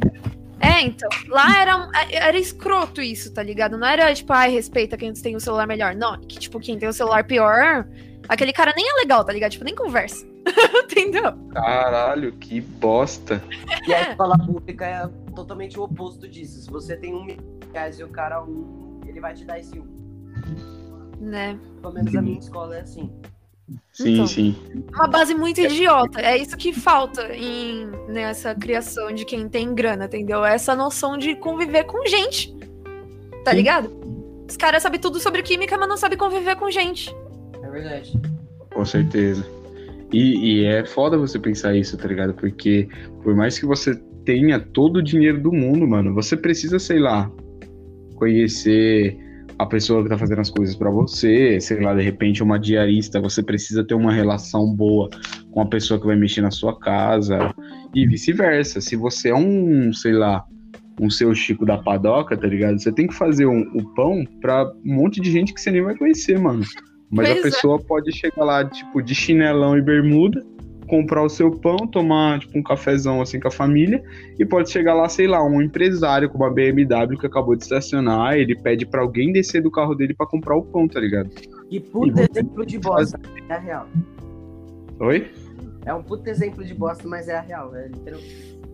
então. Lá era, era escroto isso, tá ligado? Não era tipo, ai, respeita quem tem o celular melhor. Não, é que tipo, quem tem o celular pior, aquele cara nem é legal, tá ligado? Tipo, nem conversa. Entendeu? Caralho, que bosta. E a escola pública é totalmente o oposto disso. Se você tem um milhão de reais e o cara um, ele vai te dar esse um. Né? Pelo menos a minha escola é assim. Sim, Então. sim. Uma base muito idiota. É isso que falta em, nessa criação de quem tem grana, entendeu? É Essa noção de conviver com gente. Tá Sim. ligado? Os caras sabem tudo sobre química, mas não sabem conviver com gente. É verdade. Com certeza. E, e é foda você pensar isso, tá ligado? Porque por mais que você tenha todo o dinheiro do mundo, mano, você precisa, sei lá, conhecer a pessoa que tá fazendo as coisas pra você, sei lá, de repente uma diarista, você precisa ter uma relação boa com a pessoa que vai mexer na sua casa e vice-versa. Se você é um, sei lá, um seu Chico da padoca, tá ligado? Você tem que fazer um- o pão pra um monte de gente que você nem vai conhecer, mano. Mas Pois a é. pessoa pode chegar lá, tipo, de chinelão e bermuda, comprar o seu pão, tomar, tipo, um cafezão assim com a família, e pode chegar lá, sei lá, um empresário com uma BMW que acabou de estacionar, ele pede pra alguém descer do carro dele pra comprar o pão, tá ligado? E puta exemplo de bosta. É a real. Oi? É um puta exemplo de bosta, mas é a real, velho. Entendeu?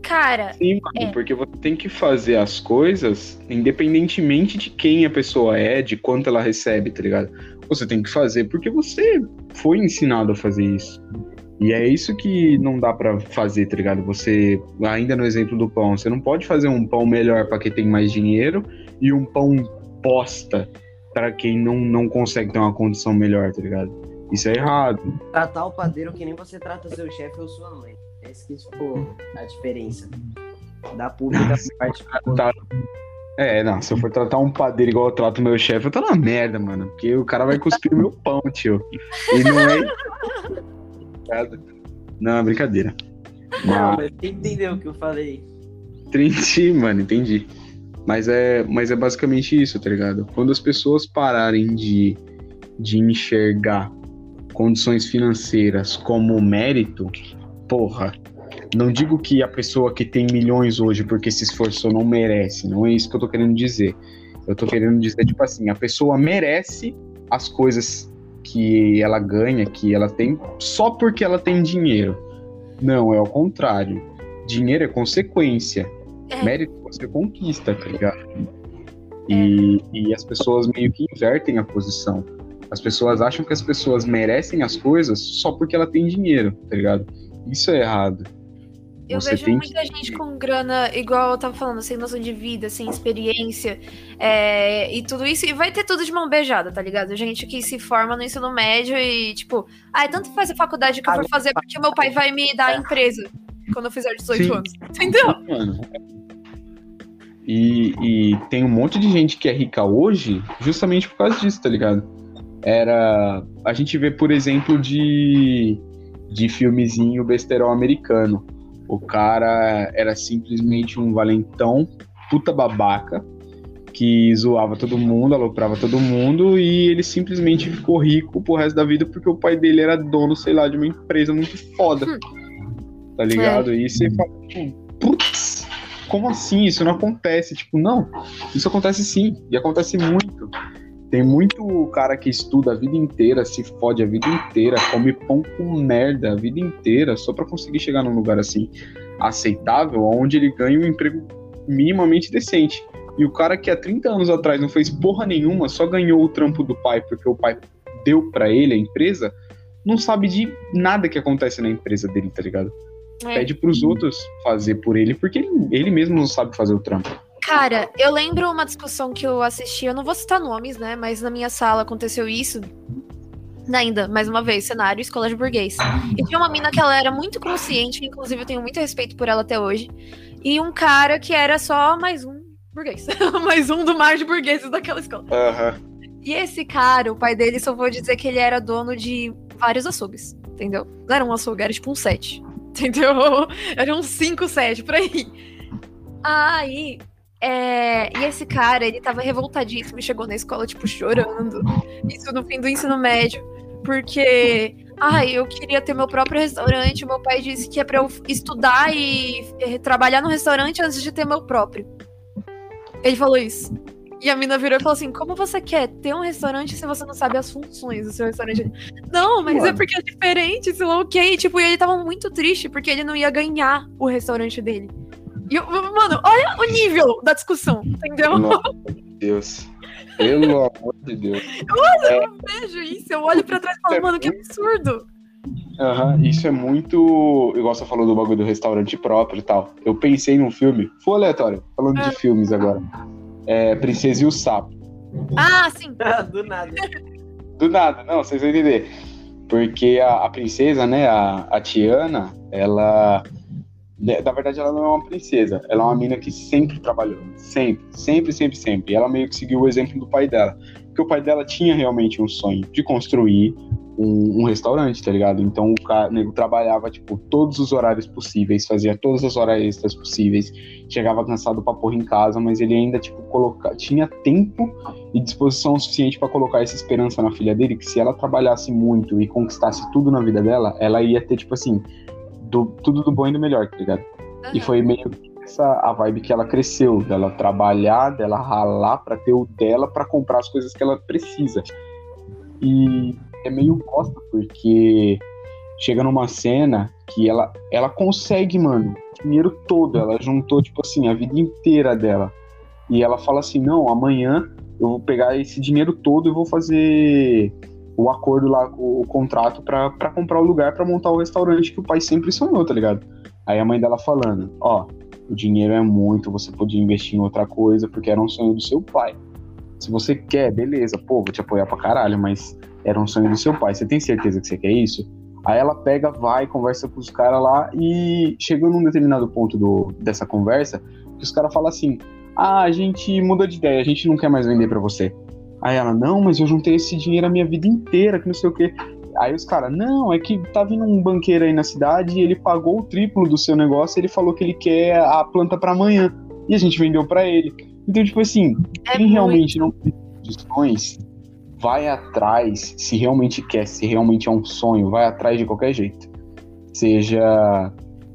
Cara, Sim, mano, É. porque você tem que fazer as coisas independentemente de quem a pessoa é, de quanto ela recebe, tá ligado? Você tem que fazer porque você foi ensinado a fazer isso. E é isso que não dá pra fazer, tá ligado? Você, ainda no exemplo do pão, você não pode fazer um pão melhor pra quem tem mais dinheiro e um pão bosta pra quem não, não consegue ter uma condição melhor, tá ligado? Isso é errado. Tratar o padeiro que nem você trata seu chefe ou sua mãe. É isso que, tipo, a diferença. Da pública parte Tá. É, não, se eu for tratar um padeiro igual eu trato meu chefe, eu tô na merda, mano. Porque o cara vai cuspir meu pão, tio. E não é. Não, é brincadeira. Não, Mas, mas você entendeu o que eu falei. entendi, mano, entendi. Mas é, mas é basicamente isso, tá ligado? Quando as pessoas pararem de, de enxergar condições financeiras como mérito, porra, não digo que a pessoa que tem milhões hoje porque se esforçou não merece, não é isso que eu tô querendo dizer. Eu tô querendo dizer, tipo assim, a pessoa merece as coisas que ela ganha, que ela tem, só porque ela tem dinheiro. Não, é o contrário. Dinheiro é consequência. É. Mérito você conquista, tá ligado? E, e as pessoas meio que invertem a posição. As pessoas acham que as pessoas merecem as coisas só porque ela tem dinheiro, tá ligado? Isso é errado. Eu Você vejo muita que- gente com grana, igual eu tava falando, sem noção de vida, sem experiência, é, e tudo isso, e vai ter tudo de mão beijada, tá ligado? Gente que se forma no ensino médio e, tipo, ai, tanto faz a faculdade que eu for fazer porque meu pai vai me dar a empresa quando eu fizer 18 Sim. anos. Entendeu? Mano. E, e tem um monte de gente que é rica hoje justamente por causa disso, tá ligado? Era. A gente vê, por exemplo, de, de filmezinho besterol americano. O cara era simplesmente um valentão, puta babaca, que zoava todo mundo, aloprava todo mundo, e ele simplesmente ficou rico pro resto da vida porque o pai dele era dono, sei lá, de uma empresa muito foda. Tá ligado? E você fala, tipo, putz, como assim? Isso não acontece. Tipo, não, isso acontece sim, e acontece muito. Tem muito cara que estuda a vida inteira, se fode a vida inteira, come pão com merda a vida inteira, só pra conseguir chegar num lugar assim aceitável, onde ele ganha um emprego minimamente decente. E o cara que há 30 anos atrás não fez porra nenhuma, só ganhou o trampo do pai porque o pai deu pra ele a empresa, não sabe de nada que acontece na empresa dele, tá ligado? É. Pede pros outros fazer por ele, porque ele, ele mesmo não sabe fazer o trampo. Cara, eu lembro uma discussão que eu assisti, eu não vou citar nomes, né? Mas na minha sala aconteceu isso. Ainda, mais uma vez, cenário escola de burguês. E tinha uma mina que ela era muito consciente, inclusive eu tenho muito respeito por ela até hoje. E um cara que era só mais um burguês. mais um do mar de burgueses daquela escola. Aham. E esse cara, o pai dele, só vou dizer que ele era dono de vários açougues, entendeu? Não era um açougue, era tipo um sete, entendeu? Era um cinco, sete, por aí. Aí, é... e esse cara, ele tava revoltadíssimo e chegou na escola, tipo, chorando. Isso no fim do ensino médio. Porque, ai, eu queria ter meu próprio restaurante. Meu pai disse que é pra eu estudar e eh, trabalhar no restaurante antes de ter meu próprio. Ele falou isso. E a mina virou e falou assim: Como você quer ter um restaurante se você não sabe as funções do seu restaurante? Não, mas é Mano. porque é diferente, sei lá o quê. E, tipo, e ele tava muito triste porque ele não ia ganhar o restaurante dele. E, eu- mano, olha o nível da discussão, entendeu? Nossa, meu Deus. Pelo amor de Deus. Eu vejo isso, eu olho pra trás e falo, É mano, que absurdo. Aham, isso é muito. Igual você falou do bagulho do restaurante próprio e tal. Eu pensei num filme. Foi aleatório, falando Ah. de filmes agora. É Princesa e o Sapo. Ah, sim. Do nada. Do nada, não, vocês vão entender. Porque a, a princesa, né, a, a Tiana, ela. Né, Na verdade, ela não é uma princesa. Ela é uma mina que sempre trabalhou. Sempre, sempre, sempre, sempre. Ela meio que seguiu o exemplo do pai dela. Porque o pai dela tinha realmente um sonho de construir um, um restaurante, tá ligado? Então o cara, trabalhava, tipo, todos os horários possíveis, fazia todas as horas extras possíveis, chegava cansado pra porra em casa, mas ele ainda, tipo, coloca... tinha tempo e disposição suficiente pra colocar essa esperança na filha dele, que se ela trabalhasse muito e conquistasse tudo na vida dela, ela ia ter, tipo assim, do- tudo do bom e do melhor, tá ligado? E foi meio que essa a vibe que ela cresceu, dela trabalhar, dela ralar pra ter o dela pra comprar as coisas que ela precisa. E é meio bosta, porque chega numa cena que ela, ela consegue, mano, o dinheiro todo. Ela juntou, tipo assim, a vida inteira dela. E ela fala assim: não, amanhã eu vou pegar esse dinheiro todo e vou fazer o acordo lá, o, o contrato pra comprar o lugar pra montar o restaurante que o pai sempre sonhou, tá ligado? Aí a mãe dela falando: ó, o dinheiro é muito, você podia investir em outra coisa porque era um sonho do seu pai. Se você quer, beleza, pô, vou te apoiar pra caralho, mas era um sonho do seu pai. Você tem certeza que você quer isso? Aí ela pega, vai, conversa com os caras lá e chegou num determinado ponto do, dessa conversa que os caras falam assim: Ah, a gente mudou de ideia, a gente não quer mais vender pra você. Aí ela, não, mas eu juntei esse dinheiro a minha vida inteira, que não sei o quê. Aí os caras, não, é que tá vindo um banqueiro aí na cidade e ele pagou o triplo do seu negócio e ele falou que ele quer a planta pra amanhã. E a gente vendeu pra ele. Então, tipo assim, É quem realmente muito. não tem condições, vai atrás, se realmente quer, se realmente é um sonho, vai atrás de qualquer jeito. Seja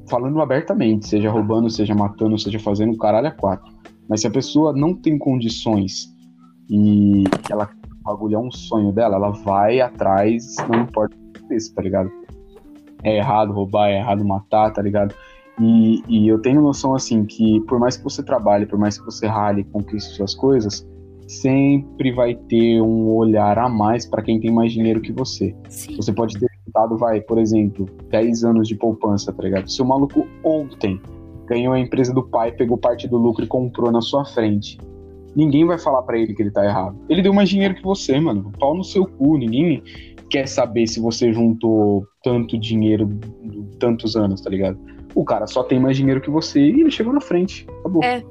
falando abertamente, seja roubando, seja matando, seja fazendo o caralho a quatro. Mas se a pessoa não tem condições e ela o bagulho é um sonho dela, ela vai atrás, não importa o que aconteça, tá ligado? É errado roubar, é errado matar, tá ligado? E, e eu tenho noção, assim, que por mais que você trabalhe, por mais que você rale e conquiste suas coisas, sempre vai ter um olhar a mais pra quem tem mais dinheiro que você. Sim. Você pode ter juntado, vai, por exemplo, 10 anos de poupança, tá ligado? Se o maluco ontem ganhou a empresa do pai, pegou parte do lucro e comprou na sua frente, ninguém vai falar pra ele que ele tá errado. Ele deu mais dinheiro que você, mano. Pau no seu cu. Ninguém quer saber se você juntou tanto dinheiro tantos anos, tá ligado? O cara só tem mais dinheiro que você e ele chegou na frente. Acabou. É.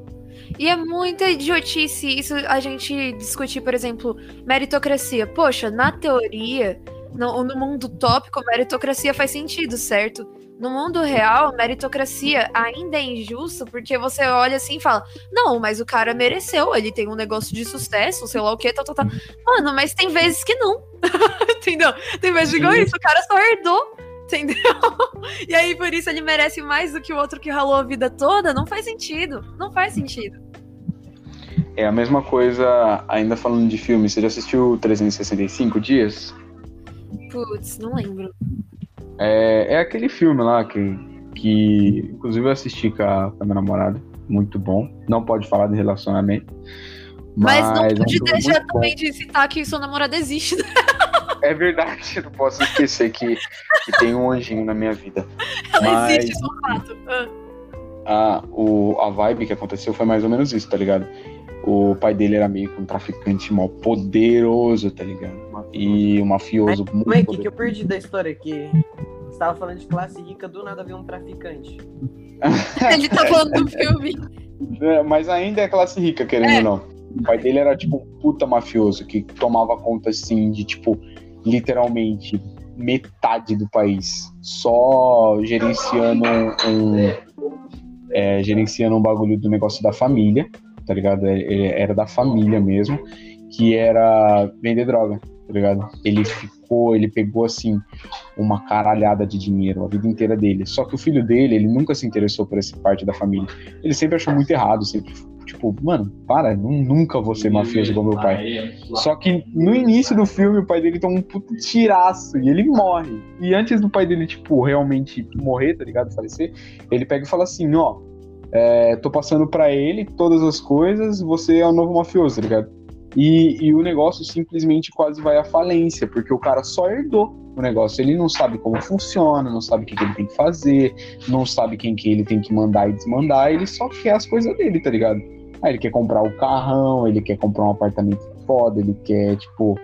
E é muita idiotice isso a gente discutir, por exemplo, meritocracia. Poxa, na teoria, no, no mundo tópico, meritocracia faz sentido, certo? No mundo real, meritocracia ainda é injusto porque você olha assim e fala: Não, mas o cara mereceu, ele tem um negócio de sucesso, sei lá o que, tal, tal, tal. Mano, mas tem vezes que não. Entendeu? Tem vezes que igual isso, o cara só herdou. Entendeu? E aí, por isso, ele merece mais do que o outro que ralou a vida toda? Não faz sentido. Não faz sentido. É a mesma coisa, ainda falando de filme. Você já assistiu 365 Dias? Putz, não lembro. É, é aquele filme lá que, que inclusive eu assisti com a, com a minha namorada. Muito bom. Não pode falar de relacionamento. Mas, Mas, não é pode filme deixar bom. também de citar que sua namorada existe. né? é verdade, não posso esquecer que, que tem um anjinho na minha vida. Ela Mas- existe, isso é um fato. Ah. O, a vibe que aconteceu foi mais ou menos isso, tá ligado? O pai dele era meio que um traficante mal poderoso, tá ligado? E um mafioso muito Como é que, que eu perdi da história aqui? Você tava falando de classe rica, do nada veio um traficante. Ele tá falando do filme. É, Mas ainda é classe rica, querendo ou não. O pai dele era tipo um puta mafioso que tomava conta assim de tipo, literalmente metade do país. Só gerenciando um. é, gerenciando um bagulho do negócio da família, tá ligado? Ele Era da família mesmo, que era vender droga, tá ligado? Ele ficou, ele pegou assim uma caralhada de dinheiro a vida inteira dele. Só que o filho dele, ele nunca se interessou por essa parte da família. Ele sempre achou muito errado, sempre, tipo, mano, para, nu- nunca vou ser mafioso igual meu pai. Só que no início do filme, o pai dele toma um puto tiraço e ele morre. E antes do pai dele, tipo, realmente morrer, tá ligado? Falecer, ele pega e fala assim: ó, é, tô passando pra ele todas as coisas, você é o novo mafioso, tá ligado? E, e o negócio simplesmente quase vai à falência, porque o cara só herdou o negócio. Ele não sabe como funciona, não sabe o que, que ele tem que fazer, não sabe quem que ele tem que mandar e desmandar, ele só quer as coisas dele, tá ligado? Aí ele quer comprar o carrão, ele quer comprar um apartamento foda, ele quer, tipo,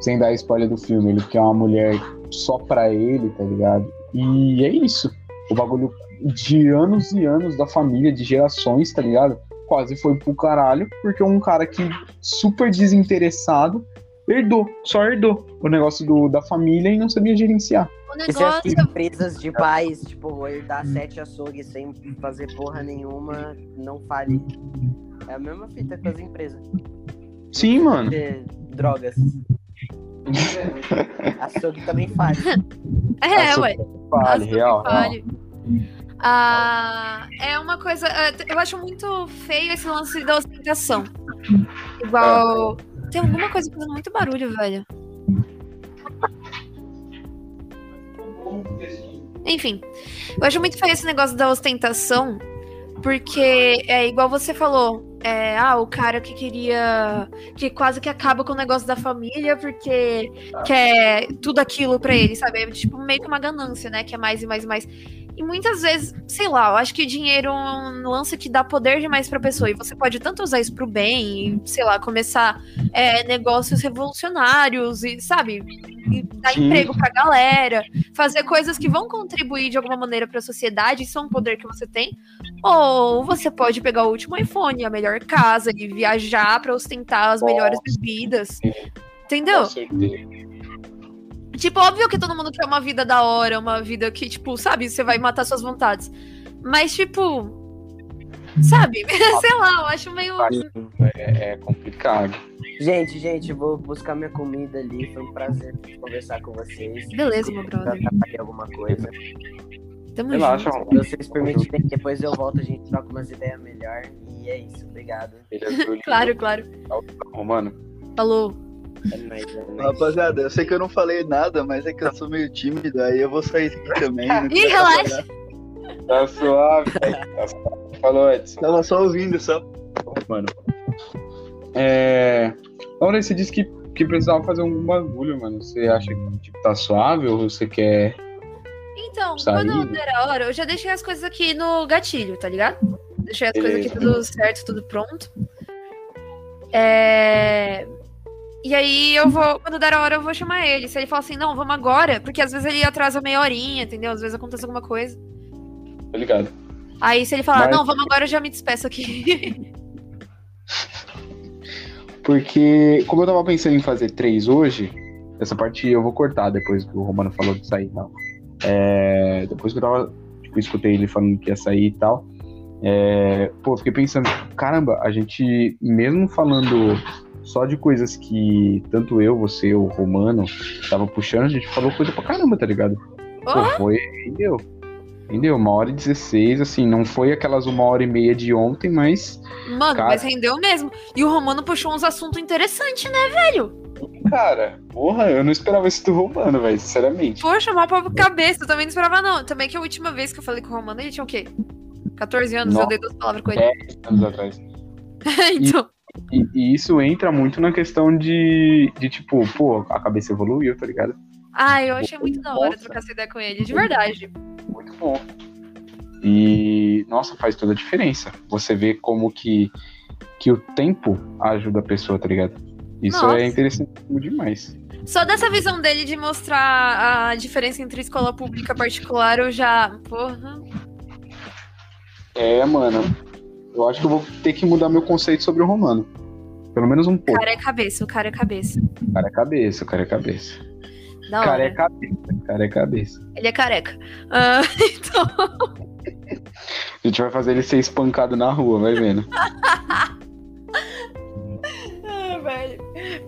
sem dar spoiler do filme, ele quer uma mulher só pra ele, tá ligado? E é isso. O bagulho de anos e anos da família, de gerações, tá ligado? Quase foi pro caralho, porque um cara que super desinteressado herdou, só herdou o negócio do, da família e não sabia gerenciar. O E se as negócio. empresas de pais, tipo, herdar sete açougues sem fazer porra nenhuma, não fale. É a mesma fita com as empresas. Sim, mano. Ter drogas. Açougue também faz. É, Açougue ué. Vale, Açougue real. vale. Ah, é uma coisa. é, Eu acho muito feio esse lance da ostentação. Igual. Tem alguma coisa fazendo muito barulho, velho. Enfim, eu acho muito feio esse negócio da ostentação, porque é igual você falou, é, ah, o cara que queria, que quase que acaba com o negócio da família porque quer tudo aquilo pra ele, sabe? É tipo meio que uma ganância, né? Que é mais e mais e mais. E muitas vezes, sei lá, eu acho que dinheiro é um lance que dá poder demais pra pessoa. E você pode tanto usar isso pro bem, e, sei lá, começar é, negócios revolucionários e, sabe, e dar Sim. emprego pra galera, fazer coisas que vão contribuir de alguma maneira pra sociedade, isso é um poder que você tem. Ou você pode pegar o último iPhone, a melhor casa e viajar pra ostentar as melhores bebidas. Entendeu? Com certeza. Tipo, óbvio que todo mundo quer uma vida da hora, uma vida que, tipo, sabe, você vai matar suas vontades. Mas, tipo. Sabe? Sei lá, eu acho meio. É, é complicado. Gente, gente, vou buscar minha comida ali. Foi um prazer conversar com vocês. Beleza, meu brother. atrapalhei alguma coisa. Tamo Relaxa, junto. Se vocês permitirem, depois eu volto, a gente troca umas ideias melhor. E é isso, obrigado. Claro, claro. Romano. Falou. É é. Rapaziada, eu sei que eu não falei nada, mas é que eu sou meio tímido, aí eu vou sair daqui também. Ih, relaxa. Tá suave, velho. Tá suave. Falou, Edson. Tava só ouvindo, só. Mano. É. Laura, você disse que, que precisava fazer algum bagulho, mano. Você acha que tipo, tá suave ou você quer. Então, Saída. quando der a hora, eu já deixei as coisas aqui no gatilho, tá ligado? Deixei as coisas aqui Beleza. tudo certo, tudo pronto. É... E aí eu vou, quando der a hora, eu vou chamar ele. Se ele falar assim, não, vamos agora, porque às vezes ele atrasa meia horinha, entendeu? Às vezes acontece alguma coisa. Tô ligado. Aí se ele falar, Mas- não, vamos agora, eu já me despeço aqui. Porque, como eu tava pensando em fazer três hoje, essa parte eu vou cortar depois que o Romano falou de sair e tal. É, depois que eu tava, tipo, escutei ele falando que ia sair e tal. É, pô, fiquei pensando, caramba, a gente, mesmo falando só de coisas que tanto eu, você, o Romano, tava puxando, a gente falou coisa pra caramba, tá ligado? Pô, Oh, foi, rendeu. Rendeu, uma hora e dezesseis, assim, não foi aquelas uma hora e meia de ontem, mas mano, Cara. mas rendeu mesmo. E o Romano puxou uns assuntos interessantes, né, velho? Cara, porra, eu não esperava isso do Romano, velho, sinceramente. Poxa, mal pra cabeça, eu também não esperava, não. Também que a última vez que eu falei com o Romano, ele tinha o quê? 14 anos, eu Nossa. dei duas palavras com ele. 10 anos atrás. então, E, e isso entra muito na questão de, de, tipo, pô, a cabeça evoluiu, tá ligado? Ah, eu achei muito da hora Nossa. trocar essa ideia com ele, de verdade. Muito bom. E, nossa, faz toda a diferença. Você vê como que, que o tempo ajuda a pessoa, tá ligado? Isso Nossa. é interessante demais. Só dessa visão dele de mostrar a diferença entre escola pública e particular, eu já. Porra. É, mano. Eu acho que eu vou ter que mudar meu conceito sobre o romano. Pelo menos um O pouco. cara é cabeça, o cara é cabeça. O cara é cabeça, o cara é cabeça. Da O cara é cabeça, cara é cabeça. Ele é careca. Ah, então. A gente vai fazer ele ser espancado na rua, vai vendo. Ah.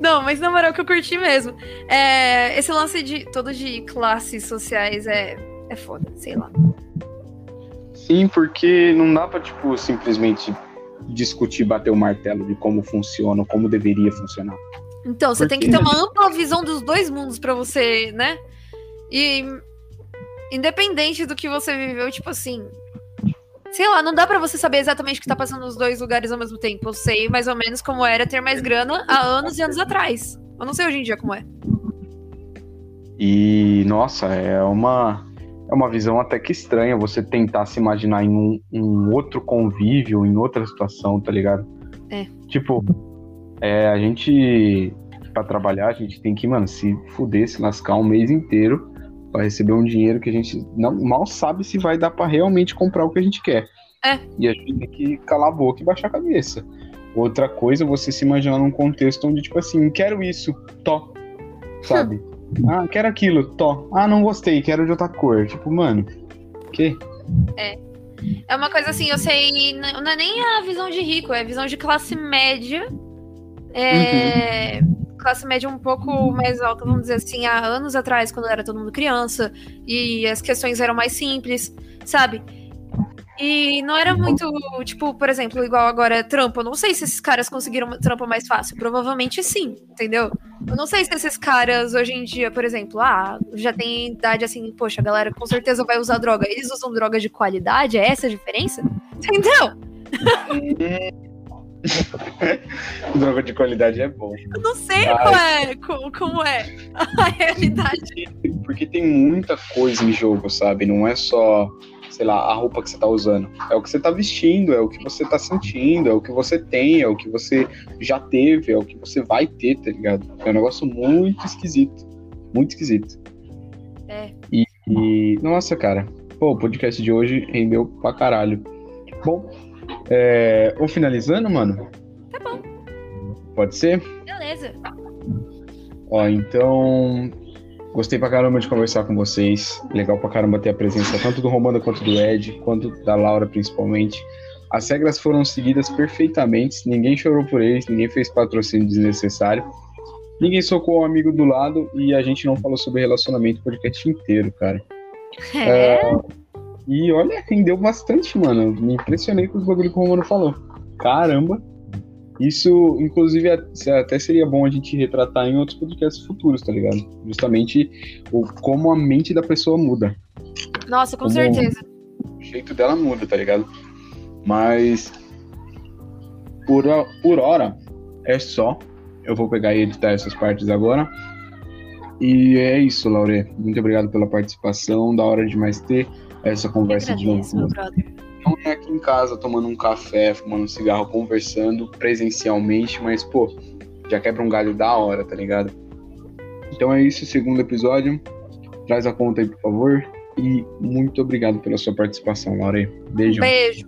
Não, mas na moral que eu curti mesmo. É, esse lance de todo de classes sociais é, é foda, sei lá. Sim, porque não dá pra, tipo, simplesmente discutir, bater o martelo de como funciona, como deveria funcionar. Então, você Por tem que ter uma ampla visão dos dois mundos pra você, né? E independente do que você viveu, tipo assim, sei lá, não dá pra você saber exatamente o que tá passando nos dois lugares ao mesmo tempo. Eu sei mais ou menos como era ter mais grana há anos e anos atrás. Eu não sei hoje em dia como é. E, nossa, é uma, é uma visão até que estranha você tentar se imaginar em um, um outro convívio, em outra situação, tá ligado? É. Tipo, é, a gente, pra trabalhar, a gente tem que, mano, se fuder, se lascar um mês inteiro pra receber um dinheiro que a gente não, mal sabe se vai dar pra realmente comprar o que a gente quer. É. E a gente tem que calar a boca e baixar a cabeça. Outra coisa é você se imaginar num contexto onde, tipo assim, quero isso, tó. Sabe? ah, quero aquilo, tó. Ah, não gostei, quero de outra cor. Tipo, mano, que? É uma coisa assim, eu sei, não é nem a visão de rico, é a visão de classe média. É, Classe média um pouco mais alta, vamos dizer assim, há anos atrás, quando era todo mundo criança, e as questões eram mais simples, sabe? E não era muito, tipo, por exemplo, igual agora trampo. Eu não sei se esses caras conseguiram trampo mais fácil. Provavelmente sim, entendeu? Eu não sei se esses caras hoje em dia, por exemplo, ah, já tem idade assim, poxa, a galera com certeza vai usar droga. Eles usam droga de qualidade? É essa a diferença? Entendeu? Droga de qualidade é bom. Eu não sei Ai. qual é, como, como é a realidade. Porque tem muita coisa em jogo, sabe? Não é só, sei lá, a roupa que você tá usando. É o que você tá vestindo, é o que você tá sentindo, é o que você tem, é o que você já teve, é o que você vai ter, tá ligado? É um negócio muito esquisito. Muito esquisito. É. E, e- nossa, cara. Pô, o podcast de hoje rendeu pra caralho. Bom, é, vou finalizando, mano? Tá bom. Pode ser? Beleza. Ó, então. Gostei pra caramba de conversar com vocês. Legal pra caramba ter a presença tanto do Romano quanto do Ed, quanto da Laura principalmente. As regras foram seguidas perfeitamente, ninguém chorou por eles, ninguém fez patrocínio desnecessário, ninguém socou o amigo do lado e a gente não falou sobre relacionamento o podcast inteiro, cara. É. E olha, rendeu bastante, mano. Me impressionei com os bagulho que o Romano falou. Caramba. Isso, inclusive, até até seria bom a gente retratar em outros podcasts futuros, tá ligado? Justamente o, como a mente da pessoa muda. Nossa, com Como- certeza. O jeito dela muda, tá ligado? Mas. Por, por hora, é só. Eu vou pegar e editar essas partes agora. E é isso, Laure. Muito obrigado pela participação. Da hora demais ter essa conversa de novo meu brother. Não é aqui em casa tomando um café, fumando um cigarro, conversando presencialmente, mas, pô, já quebra um galho da hora, tá ligado? Então é isso, segundo episódio. Traz a conta aí, por favor. E muito obrigado pela sua participação, Laura. Beijo. Beijo.